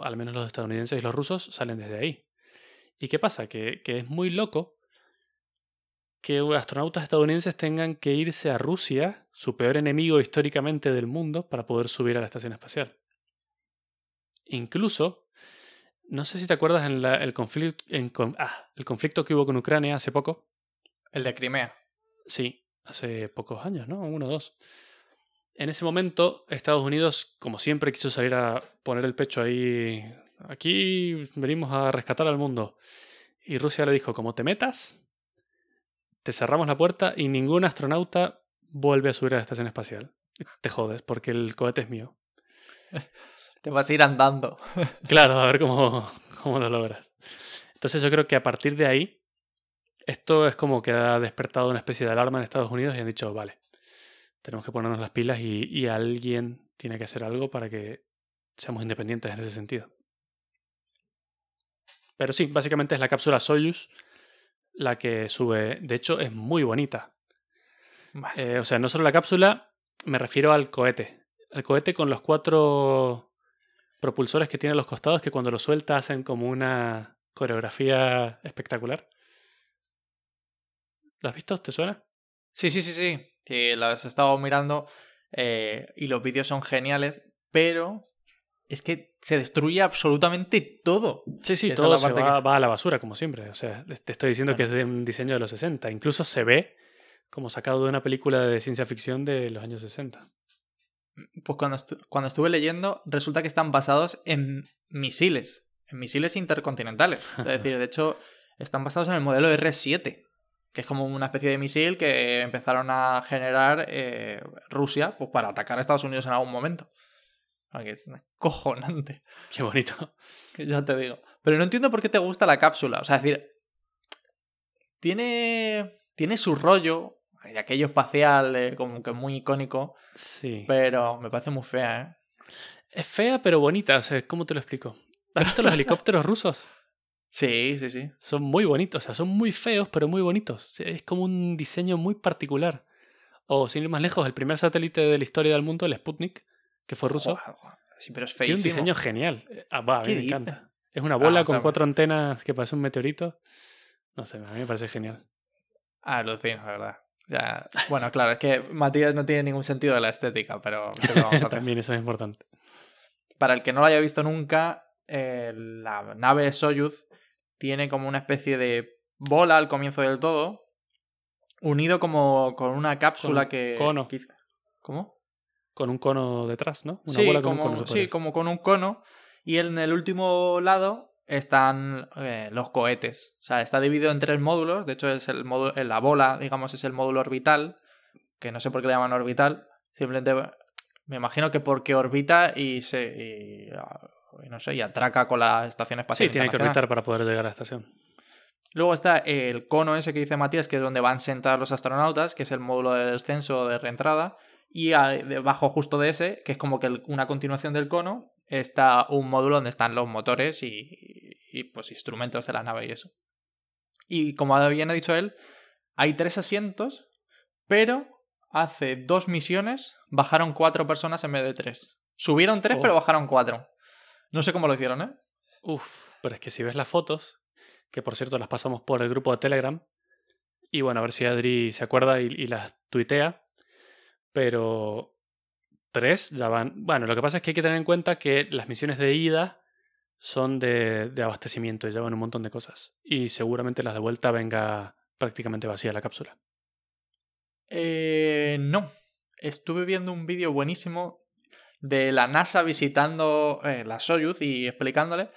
al menos los estadounidenses y los rusos, salen desde ahí. ¿Y qué pasa? Que, que es muy loco que astronautas estadounidenses tengan que irse a Rusia, su peor enemigo históricamente del mundo, para poder subir a la estación espacial. Incluso, no sé si te acuerdas en el, conflicto, en, ah, el conflicto que hubo con Ucrania hace poco. El de Crimea. Sí, hace pocos años, ¿no? Uno o dos. En ese momento, Estados Unidos, como siempre, quiso salir a poner el pecho ahí. Aquí venimos a rescatar al mundo. Y Rusia le dijo, como te metas, te cerramos la puerta y ningún astronauta vuelve a subir a la estación espacial. Te jodes, porque el cohete es mío. Te vas a ir andando. claro, a ver cómo, cómo lo logras. Entonces yo creo que a partir de ahí, esto es como que ha despertado una especie de alarma en Estados Unidos y han dicho, vale, tenemos que ponernos las pilas y, y alguien tiene que hacer algo para que seamos independientes en ese sentido. Pero sí, básicamente es la cápsula Soyuz la que sube. De hecho, es muy bonita. Eh, o sea, no solo la cápsula, me refiero al cohete. El cohete con los cuatro propulsores que tiene a los costados que cuando lo suelta hacen como una coreografía espectacular. ¿Lo has visto? ¿Te suena? Sí, sí, sí, sí. Las he estado mirando eh, y los vídeos son geniales, pero es que se destruye absolutamente todo. Sí, sí, todo se va, a la basura, como siempre. O sea, te estoy diciendo que es de un diseño de los 60. Incluso se ve como sacado de una película de ciencia ficción de los años 60. Pues cuando, cuando estuve leyendo, resulta que están basados en misiles, en misiles intercontinentales. Es decir, de hecho, están basados en el modelo R7, que es como una especie de misil que empezaron a generar eh, Rusia pues, para atacar a Estados Unidos en algún momento. Que es cojonante. Qué bonito. Ya te digo. Pero no entiendo por qué te gusta la cápsula. O sea, es decir, tiene, tiene su rollo, de aquello espacial, como que muy icónico. Sí. Pero me parece muy fea, ¿eh? Es fea, pero bonita. O sea, ¿cómo te lo explico? ¿Has visto los helicópteros rusos? Sí, sí, sí. Son muy bonitos. O sea, son muy feos, pero muy bonitos. Es como un diseño muy particular. O, sin ir más lejos, el primer satélite de la historia del mundo, el Sputnik, que fue ruso. Sí, pero es Tiene un diseño genial. Ah, va, a mí me encanta. Es una bola ah, con cuatro antenas que parece un meteorito. No sé, a mí me parece genial. Ah, alucino, la verdad. Ya, bueno, claro, es que Matías no tiene ningún sentido de la estética, pero, también eso es importante. Para el que no lo haya visto nunca, eh, la nave Soyuz tiene como una especie de bola al comienzo del todo, unido como con una cápsula que... Cono. ¿Cómo? Con un cono detrás, ¿no? Una sí, bola con como, un cono. Sí, como con un cono. Y en el último lado están eh, los cohetes. O sea, está dividido en tres módulos. De hecho, es el módulo, la bola, digamos, es el módulo orbital. Que no sé por qué le llaman orbital. Simplemente me imagino que porque orbita y se. Y, ah, no sé, y atraca con la estación espacial. Sí, tiene que orbitar para poder llegar a la estación. Luego está el cono ese que dice Matías, que es donde van sentados los astronautas, que es el módulo de descenso de reentrada. Y debajo justo de ese, que es como que una continuación del cono, está un módulo donde están los motores y, y, pues instrumentos de la nave y eso. Y como bien ha dicho él, hay tres asientos, pero hace dos misiones bajaron cuatro personas en vez de tres. Subieron tres, pero oh. bajaron cuatro. No sé cómo lo hicieron, ¿eh? Uf, pero es que si ves las fotos, que por cierto las pasamos por el grupo de Telegram, y bueno, a ver si Adri se acuerda y, y las tuitea, pero tres ya van. Bueno, lo que pasa es que hay que tener en cuenta que las misiones de ida son de, de abastecimiento y llevan un montón de cosas. Y seguramente las de vuelta venga prácticamente vacía la cápsula. Eh, no. Estuve viendo un vídeo buenísimo de la NASA visitando eh, la Soyuz y explicándole.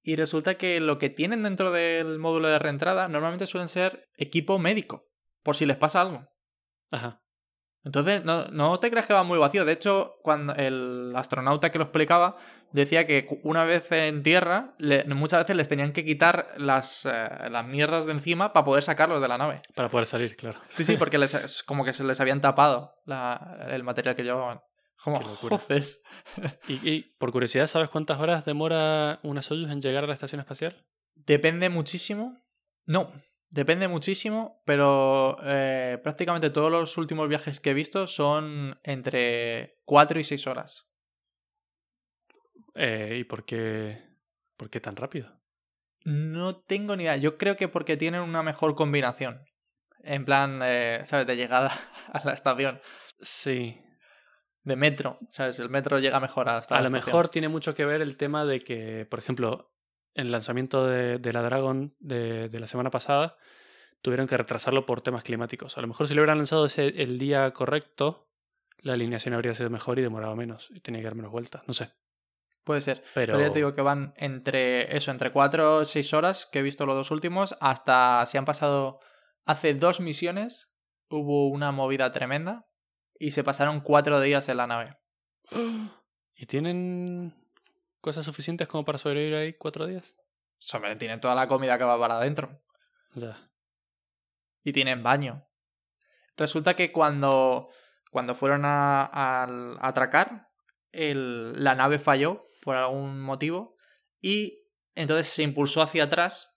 Y resulta que lo que tienen dentro del módulo de reentrada normalmente suelen ser equipo médico, por si les pasa algo. Ajá. Entonces, no, no, te creas que va muy vacío. De hecho, cuando el astronauta que lo explicaba decía que una vez en tierra, muchas veces les tenían que quitar las, eh, las mierdas de encima para poder sacarlos de la nave. Para poder salir, claro. Sí, sí, porque les, como que se les habían tapado el material que llevaban. Como, Qué ¿Y, y, por curiosidad, ¿sabes cuántas horas demora una Soyuz en llegar a la estación espacial? Depende muchísimo. No, Depende muchísimo, pero eh, prácticamente todos los últimos viajes que he visto son entre 4 y 6 horas. Eh, ¿Y por qué, por qué tan rápido? No tengo ni idea. Yo creo que porque tienen una mejor combinación. en plan, eh, ¿sabes? De llegada a la estación. Sí. De metro, ¿sabes? El metro llega mejor hasta A la lo estación. mejor tiene mucho que ver el tema de que, por ejemplo, el lanzamiento de, de la Dragon de, de la semana pasada, tuvieron que retrasarlo por temas climáticos. A lo mejor si lo hubieran lanzado ese, el día correcto, la alineación habría sido mejor y demorado menos. Y tenía que dar menos vueltas. No sé. Puede ser. Pero, Pero ya te digo que van entre eso, entre 4 o 6 horas, que he visto los dos últimos, hasta si han pasado hace dos misiones, hubo una movida tremenda y se pasaron cuatro días en la nave. ¿Y tienen cosas suficientes como para sobrevivir ahí cuatro días? Hombre, tienen toda la comida que va para adentro. Ya. Y tienen baño. Resulta que cuando, cuando fueron a, a- a atracar, el- la nave falló por algún motivo y entonces se impulsó hacia atrás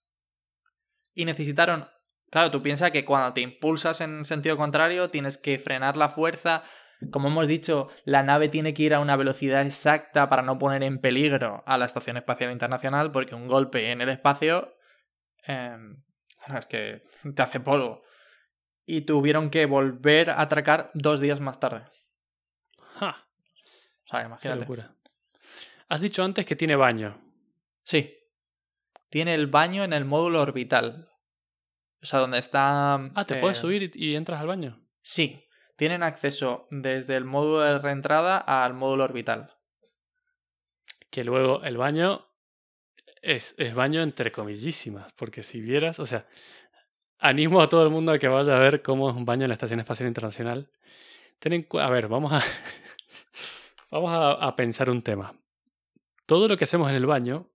y necesitaron... Claro, tú piensas que cuando te impulsas en sentido contrario tienes que frenar la fuerza. Como hemos dicho, la nave tiene que ir a una velocidad exacta para no poner en peligro a la Estación Espacial Internacional porque un golpe en el espacio em, es que te hace polvo. Y tuvieron que volver a atracar dos días más tarde. ¡Ja! O sea, ¡Qué imagínate. locura! Has dicho antes que tiene baño. Sí. Tiene el baño en el módulo orbital. O sea, donde está. Ah, ¿te eh, puedes subir y, y entras al baño? Sí. Tienen acceso desde el módulo de reentrada al módulo orbital. Que luego el baño es, es baño entre comillísimas, porque si vieras, o sea, animo a todo el mundo a que vaya a ver cómo es un baño en la Estación Espacial Internacional. Ten a ver, vamos a vamos a, a pensar un tema. Todo lo que hacemos en el baño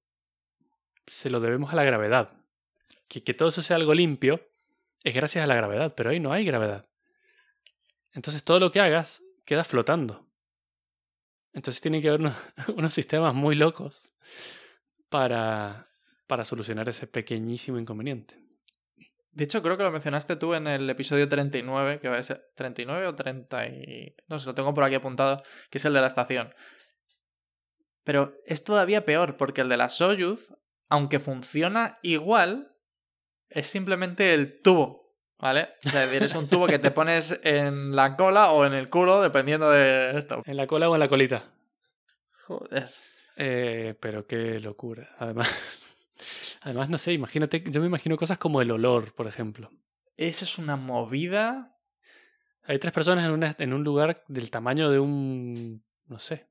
se lo debemos a la gravedad. Que, que todo eso sea algo limpio es gracias a la gravedad, pero ahí no hay gravedad. Entonces todo lo que hagas queda flotando. Entonces tienen que haber unos, unos sistemas muy locos para, para solucionar ese pequeñísimo inconveniente. De hecho, creo que lo mencionaste tú en el episodio 39, que va a ser 39 o 30 y... No sé, lo tengo por aquí apuntado, que es el de la estación. Pero es todavía peor, porque el de la Soyuz, aunque funciona igual, es simplemente el tubo, ¿vale? O sea, es un tubo que te pones en la cola o en el culo, dependiendo de esto. ¿En la cola o en la colita? Joder. Eh, pero qué locura. Además, además, no sé, imagínate, yo me imagino cosas como el olor, por ejemplo. Esa es una movida. Hay tres personas en, una- en un lugar del tamaño de un... no sé.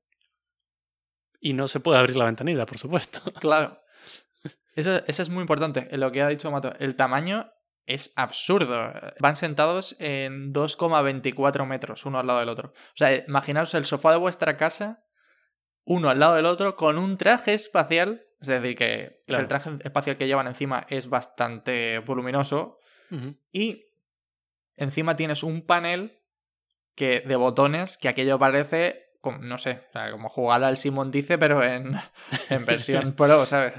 Y no se puede abrir la ventanilla, por supuesto. Claro. Eso, eso es muy importante. Lo que ha dicho Mato, el tamaño es absurdo. Van sentados en 2,24 metros, uno al lado del otro. O sea, imaginaos el sofá de vuestra casa, uno al lado del otro, con un traje espacial. Es decir, que, Claro. el traje espacial que llevan encima es bastante voluminoso. Y encima tienes un panel que, de botones que aquello parece, como, no sé, o sea, como jugar al Simon Dice, pero en, en versión pro, ¿sabes?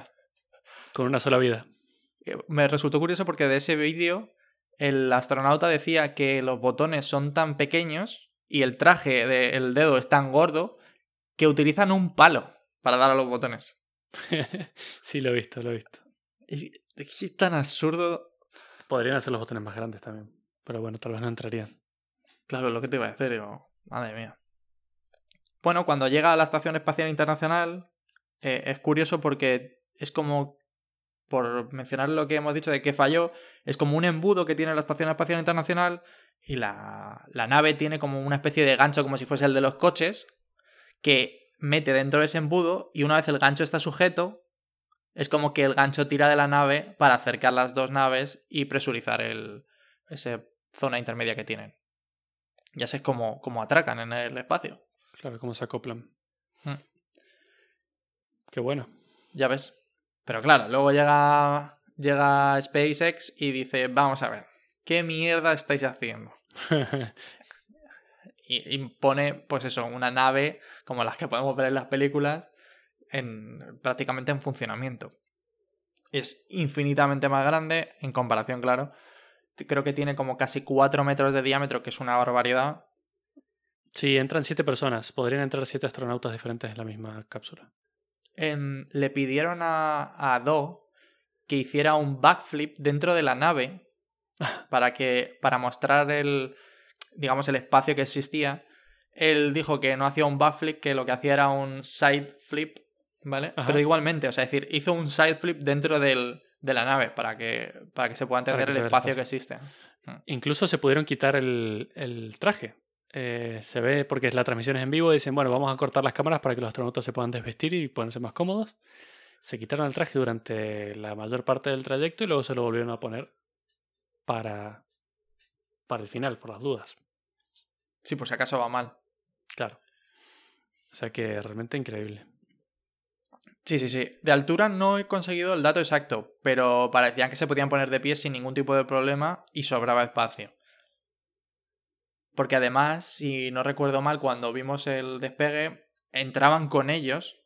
Con una sola vida. Me resultó curioso porque de ese vídeo el astronauta decía que los botones son tan pequeños y el traje del dedo es tan gordo que utilizan un palo para dar a los botones. sí, lo he visto, lo he visto. Es, es tan absurdo. Podrían hacer los botones más grandes también. Pero bueno, tal vez no entrarían. Claro, lo que te iba a decir, digo, madre mía. Bueno, cuando llega a la Estación Espacial Internacional, eh, es curioso porque es como, por mencionar lo que hemos dicho de que falló, es como un embudo que tiene la Estación Espacial Internacional y la, la nave tiene como una especie de gancho como si fuese el de los coches que mete dentro de ese embudo y una vez el gancho está sujeto, es como que el gancho tira de la nave para acercar las dos naves y presurizar el, esa zona intermedia que tienen. Ya sé cómo, cómo atracan en el espacio. Claro, cómo se acoplan. Hmm. Qué bueno. Ya ves. Pero claro, luego llega, llega SpaceX y dice, vamos a ver, ¿qué mierda estáis haciendo? Y, y pone, pues eso, una nave como las que podemos ver en las películas, en, prácticamente en funcionamiento. Es infinitamente más grande, en comparación, claro. Creo que tiene como casi 4 metros de diámetro, que es una barbaridad. sí, entran siete personas. Podrían entrar siete astronautas diferentes en la misma cápsula. Le pidieron a, a Do que hiciera un backflip dentro de la nave para que. para mostrar el. digamos, el espacio que existía. Él dijo que no hacía un backflip, que lo que hacía era un side flip, ¿vale? Ajá. Pero igualmente, o sea, es decir, hizo un side flip dentro del, de la nave para que, para que se pueda entender el espacio espacio. que existe. Incluso se pudieron quitar el, el traje. Eh, se ve porque la transmisión es en vivo dicen, bueno, vamos a cortar las cámaras para que los astronautas se puedan desvestir y ponerse más cómodos. Se quitaron el traje durante la mayor parte del trayecto y luego se lo volvieron a poner para, para el final, por las dudas. Sí, por si acaso va mal. Claro. O sea que realmente increíble. Sí, sí, sí. De altura no he conseguido el dato exacto, pero parecían que se podían poner de pie sin ningún tipo de problema y sobraba espacio. Porque además, si no recuerdo mal, cuando vimos el despegue, entraban con ellos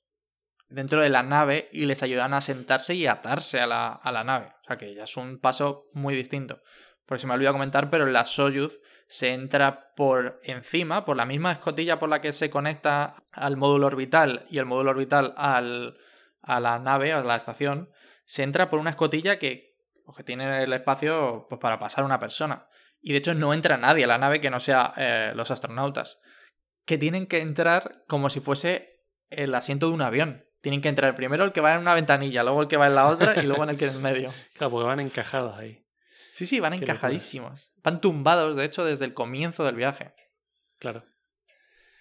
dentro de la nave y les ayudaban a sentarse y atarse a la, a la nave. O sea que ya es un paso muy distinto. Porque se me olvidó comentar, pero en la Soyuz se entra por encima, por la misma escotilla por la que se conecta al módulo orbital y el módulo orbital al, a la nave, a la estación, se entra por una escotilla que, que tiene el espacio pues, para pasar una persona. Y de hecho no entra nadie a la nave que no sea eh, los astronautas. Que tienen que entrar como si fuese el asiento de un avión. Tienen que entrar primero el que va en una ventanilla, luego el que va en la otra y luego en el que en el medio. Claro, porque van encajados ahí. Sí, sí, van encajadísimos. Van tumbados, de hecho, desde el comienzo del viaje. Claro.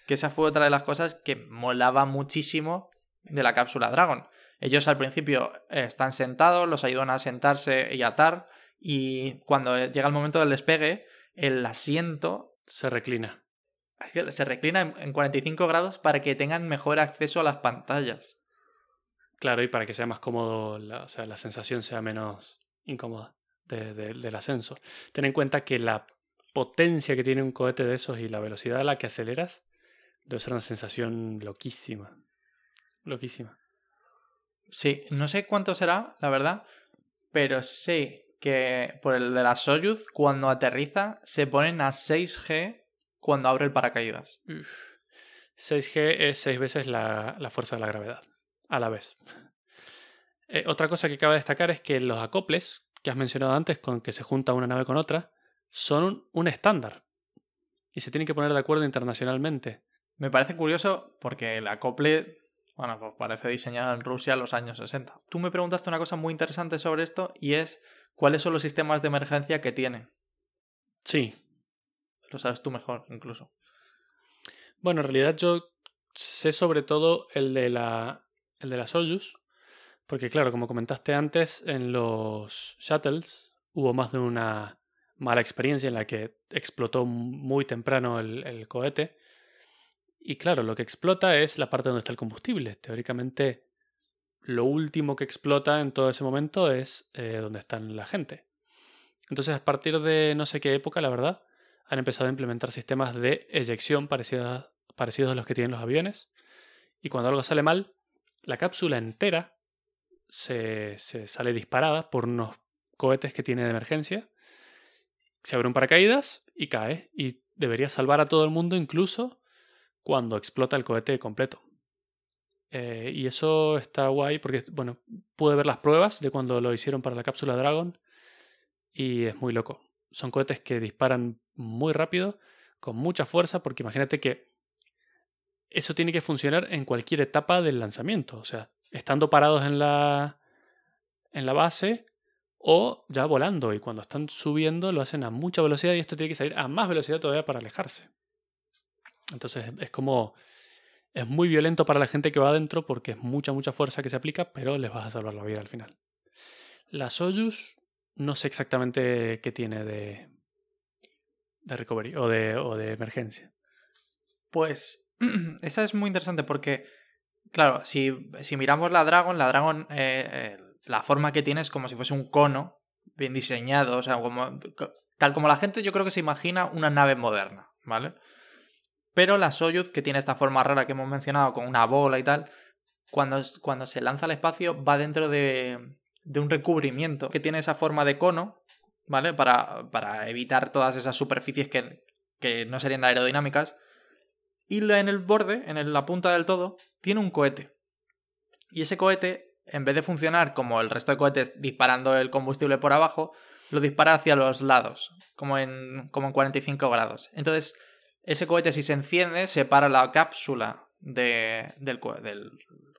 Que esa fue otra de las cosas que molaba muchísimo de la cápsula Dragon. Ellos al principio eh, están sentados, los ayudan a sentarse y atar, y cuando llega el momento del despegue, el asiento Se reclina. se reclina en- en 45 grados para que tengan mejor acceso a las pantallas. Claro, y para que sea más cómodo, la, o sea, la sensación sea menos incómoda de- de- del ascenso. Ten en cuenta que la potencia que tiene un cohete de esos y la velocidad a la que aceleras debe ser una sensación loquísima. Loquísima. Sí, no sé cuánto será, la verdad, pero sé que por el de la Soyuz, cuando aterriza, se ponen a 6G cuando abre el paracaídas. Uf. 6G es seis veces la, la fuerza de la gravedad, a la vez. Eh, otra cosa que cabe destacar es que los acoples que has mencionado antes, con que se junta una nave con otra, son un, un estándar. Y se tienen que poner de acuerdo internacionalmente. Me parece curioso porque el acople, bueno, pues parece diseñado en Rusia en los años 60. Tú me preguntaste una cosa muy interesante sobre esto y es cuáles son los sistemas de emergencia que tiene. Sí. Lo sabes tú mejor, incluso. Bueno, en realidad yo sé sobre todo el de la, el de la Soyuz. Porque claro, como comentaste antes, en los shuttles hubo más de una mala experiencia en la que explotó muy temprano el, el cohete. Y claro, lo que explota es la parte donde está el combustible. Teóricamente, lo último que explota en todo ese momento es eh, donde está la gente. Entonces, a partir de no sé qué época, la verdad, han empezado a implementar sistemas de eyección parecidos, parecidos a los que tienen los aviones. Y cuando algo sale mal, la cápsula entera se, se sale disparada por unos cohetes que tiene de emergencia. Se abre un paracaídas y cae. Y debería salvar a todo el mundo, incluso cuando explota el cohete completo. Eh, y eso está guay porque, bueno, pude ver las pruebas de cuando lo hicieron para la cápsula Dragon. Y es muy loco. Son cohetes que disparan muy rápido, con mucha fuerza, porque imagínate que eso tiene que funcionar en cualquier etapa del lanzamiento. O sea, estando parados en la, en la base o ya volando. Y cuando están subiendo lo hacen a mucha velocidad y esto tiene que salir a más velocidad todavía para alejarse. Entonces es como... Es muy violento para la gente que va adentro porque es mucha, mucha fuerza que se aplica, pero les vas a salvar la vida al final. La Soyuz no sé exactamente qué tiene de, de recovery o de, o de emergencia. Pues esa es muy interesante porque, claro, si, si miramos la Dragon, la Dragon, eh, eh, la forma que tiene es como si fuese un cono bien diseñado, o sea, como, tal como la gente yo creo que se imagina una nave moderna, ¿vale? Pero la Soyuz, que tiene esta forma rara que hemos mencionado, con una bola y tal, cuando, cuando se lanza al espacio va dentro de, de un recubrimiento que tiene esa forma de cono, ¿vale? Para, para evitar todas esas superficies que, que no serían aerodinámicas. Y en el borde, en la punta del todo, tiene un cohete. Y ese cohete, en vez de funcionar como el resto de cohetes disparando el combustible por abajo, lo dispara hacia los lados, como en, como en 45 grados. Entonces, ese cohete si se enciende, separa la cápsula de, del,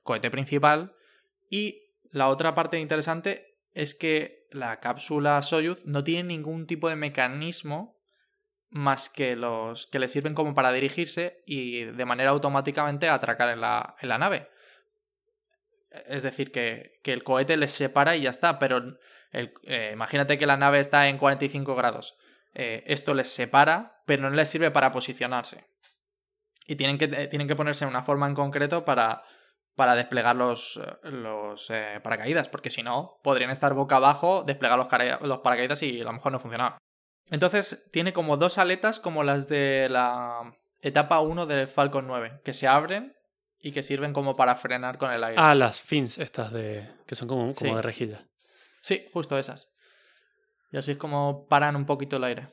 cohete principal y la otra parte interesante es que la cápsula Soyuz no tiene ningún tipo de mecanismo más que los que le sirven como para dirigirse y de manera automáticamente atracar en la, nave. Es decir, que, el cohete les separa y ya está, pero eh, imagínate que la nave está en 45 grados. Eh, esto les separa, pero no les sirve para posicionarse. Y tienen que, eh, tienen que ponerse en una forma en concreto para, para desplegar los, los paracaídas, porque si no, podrían estar boca abajo, desplegar los, los paracaídas y a lo mejor no funcionaba. Entonces, tiene como dos aletas como las de la etapa 1 del Falcon 9, que se abren y que sirven como para frenar con el aire. Ah, las fins estas de. que son como, como de rejilla. Sí, justo esas. Y así es como paran un poquito el aire.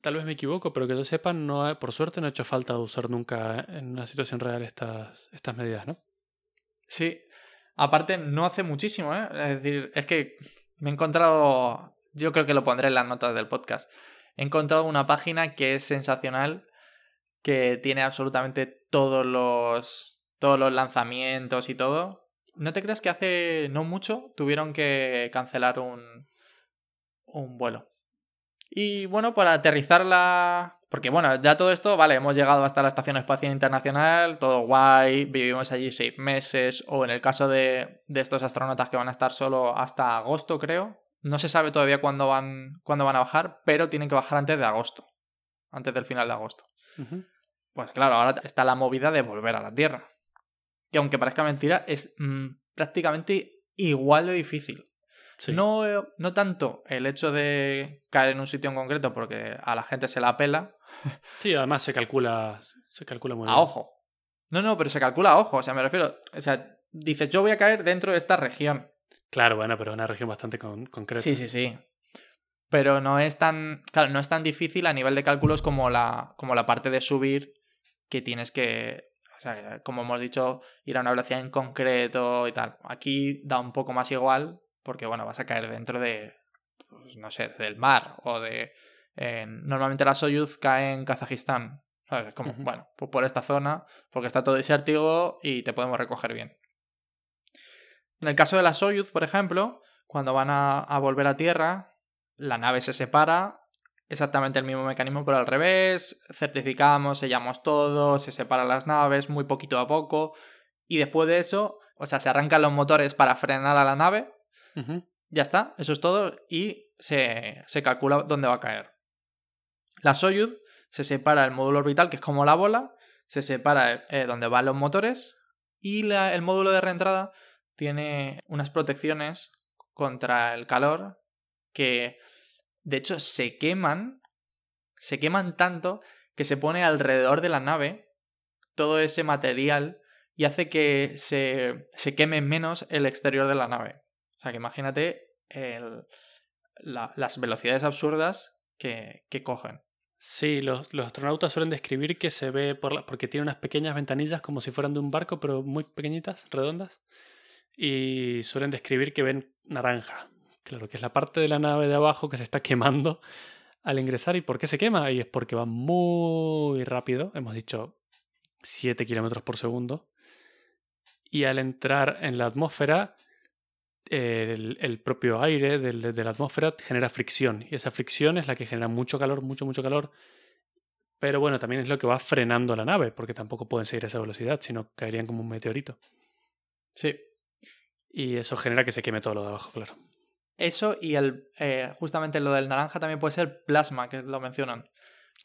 Tal vez me equivoco, pero que yo sepa, no por suerte no ha hecho falta usar nunca en una situación real estas, estas medidas, ¿no? Sí. Aparte, no hace muchísimo, ¿eh? Es decir, es que me he encontrado. Yo creo que lo pondré en las notas del podcast. He encontrado una página que es sensacional, que tiene absolutamente todos los todos los lanzamientos y todo. ¿No te crees que hace no mucho tuvieron que cancelar un, un vuelo? Y bueno, para aterrizarla... Porque bueno, ya todo esto, vale, hemos llegado hasta la Estación Espacial Internacional, todo guay, vivimos allí seis meses, o en el caso de, de estos astronautas que van a estar solo hasta agosto, creo. No se sabe todavía cuándo van, cuándo van a bajar, pero tienen que bajar antes de agosto, antes del final de agosto. Pues claro, ahora está la movida de volver a la Tierra que aunque parezca mentira, es mm, prácticamente igual de difícil. No, no tanto el hecho de caer en un sitio en concreto porque a la gente se la pela. Sí, además se calcula, se calcula muy a ojo. No, no, pero se calcula a ojo. O sea, me refiero. O sea, dices, yo voy a caer dentro de esta región. Claro, bueno, pero una región bastante concreta. Sí, sí, sí. Pero no es tan. Claro, no es tan difícil a nivel de cálculos como la, como la parte de subir que tienes que o sea, como hemos dicho, ir a una velocidad en concreto y tal. Aquí da un poco más igual porque, bueno, vas a caer dentro de, pues, no sé, del mar o de... normalmente la Soyuz cae en Kazajistán. ¿sabes? Como, bueno, pues por esta zona, porque está todo desértico y te podemos recoger bien. En el caso de la Soyuz, por ejemplo, cuando van a volver a tierra, la nave se separa exactamente el mismo mecanismo, pero al revés. Certificamos, sellamos todo, se separan las naves muy poquito a poco. Y después de eso, o sea, se arrancan los motores para frenar a la nave. Ya está, eso es todo. Y se, se, calcula dónde va a caer. La Soyuz se separa el módulo orbital, que es como la bola. Se separa eh, donde van los motores. Y el módulo de reentrada tiene unas protecciones contra el calor que de hecho, se queman, se queman tanto que se pone alrededor de la nave todo ese material y hace que se, se queme menos el exterior de la nave. O sea, que imagínate las velocidades absurdas que, que cogen. Sí, los, los, astronautas suelen describir que se ve por porque tiene unas pequeñas ventanillas como si fueran de un barco, pero muy pequeñitas, redondas. Y suelen describir que ven naranja, Claro, que es la parte de la nave de abajo que se está quemando al ingresar. ¿Y por qué se quema? Y es porque va muy rápido. Hemos dicho 7 kilómetros por segundo. Y al entrar en la atmósfera, el, propio aire de, la atmósfera genera fricción. Y esa fricción es la que genera mucho calor, mucho, mucho calor. Pero bueno, también es lo que va frenando la nave, porque tampoco pueden seguir a esa velocidad, sino caerían como un meteorito. Sí. Y eso genera que se queme todo lo de abajo, claro. Eso y el eh, justamente lo del naranja también puede ser plasma, que lo mencionan.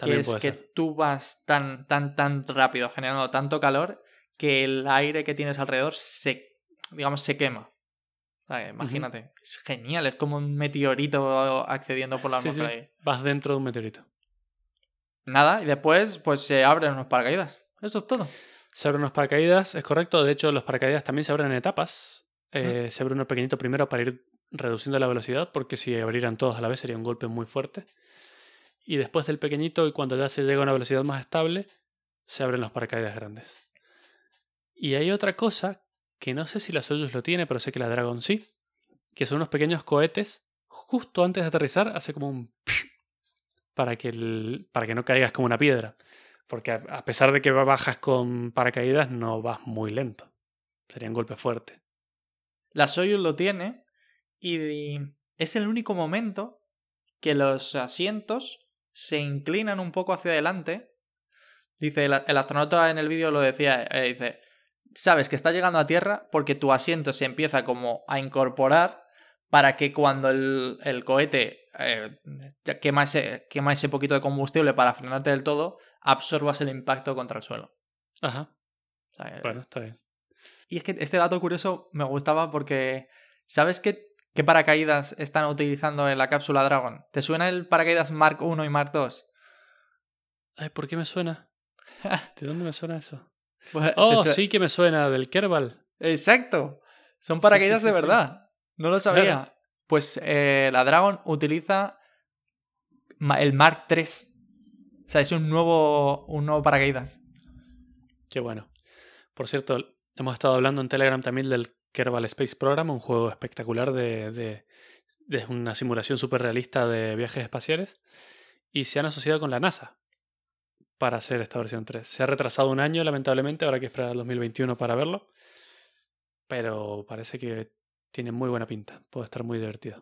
que es que tú vas tan, tan, tan rápido, generando tanto calor, que el aire que tienes alrededor se, digamos, se quema. Imagínate, es genial, es como un meteorito accediendo por la atmósfera. Vas dentro de un meteorito. Nada, y después pues se abren unos paracaídas. Eso es todo. Se abren unos paracaídas, es correcto. De hecho, los paracaídas también se abren en etapas. Eh, se abre uno pequeñito primero para ir reduciendo la velocidad, porque si abrieran todos a la vez sería un golpe muy fuerte. Y después del pequeñito, y cuando ya se llega a una velocidad más estable, se abren los paracaídas grandes. Y hay otra cosa que no sé si la Soyuz lo tiene, pero sé que la Dragon sí, que son unos pequeños cohetes justo antes de aterrizar hace como un para que, el, para que no caigas como una piedra. Porque a pesar de que bajas con paracaídas, no vas muy lento. Sería un golpe fuerte. La Soyuz lo tiene y es el único momento que los asientos se inclinan un poco hacia adelante. Dice, el, astronauta en el vídeo lo decía, eh, dice, sabes que está llegando a tierra porque tu asiento se empieza como a incorporar para que cuando el, cohete eh, quema, ese, quema ese poquito de combustible para frenarte del todo, absorbas el impacto contra el suelo. Ajá. bueno, está bien. Y es que este dato curioso me gustaba porque, ¿sabes qué, qué paracaídas están utilizando en la cápsula Dragon? ¿Te suena el paracaídas Mark 1 y Mark 2? Ay, ¿por qué me suena? ¿De dónde me suena eso? Oh, sí que me suena, del Kerbal. Exacto. Son paracaídas de verdad. No lo sabía. Pues eh, la Dragon utiliza el Mark 3. O sea, es un nuevo, un nuevo paracaídas. Qué bueno. Por cierto, hemos estado hablando en Telegram también del Kerbal Space Program, un juego espectacular de, de, de una simulación súper realista de viajes espaciales. Y se han asociado con la NASA para hacer esta versión 3. Se ha retrasado un año, lamentablemente, hay que esperar al 2021 para verlo. Pero parece que tiene muy buena pinta. Puede estar muy divertido.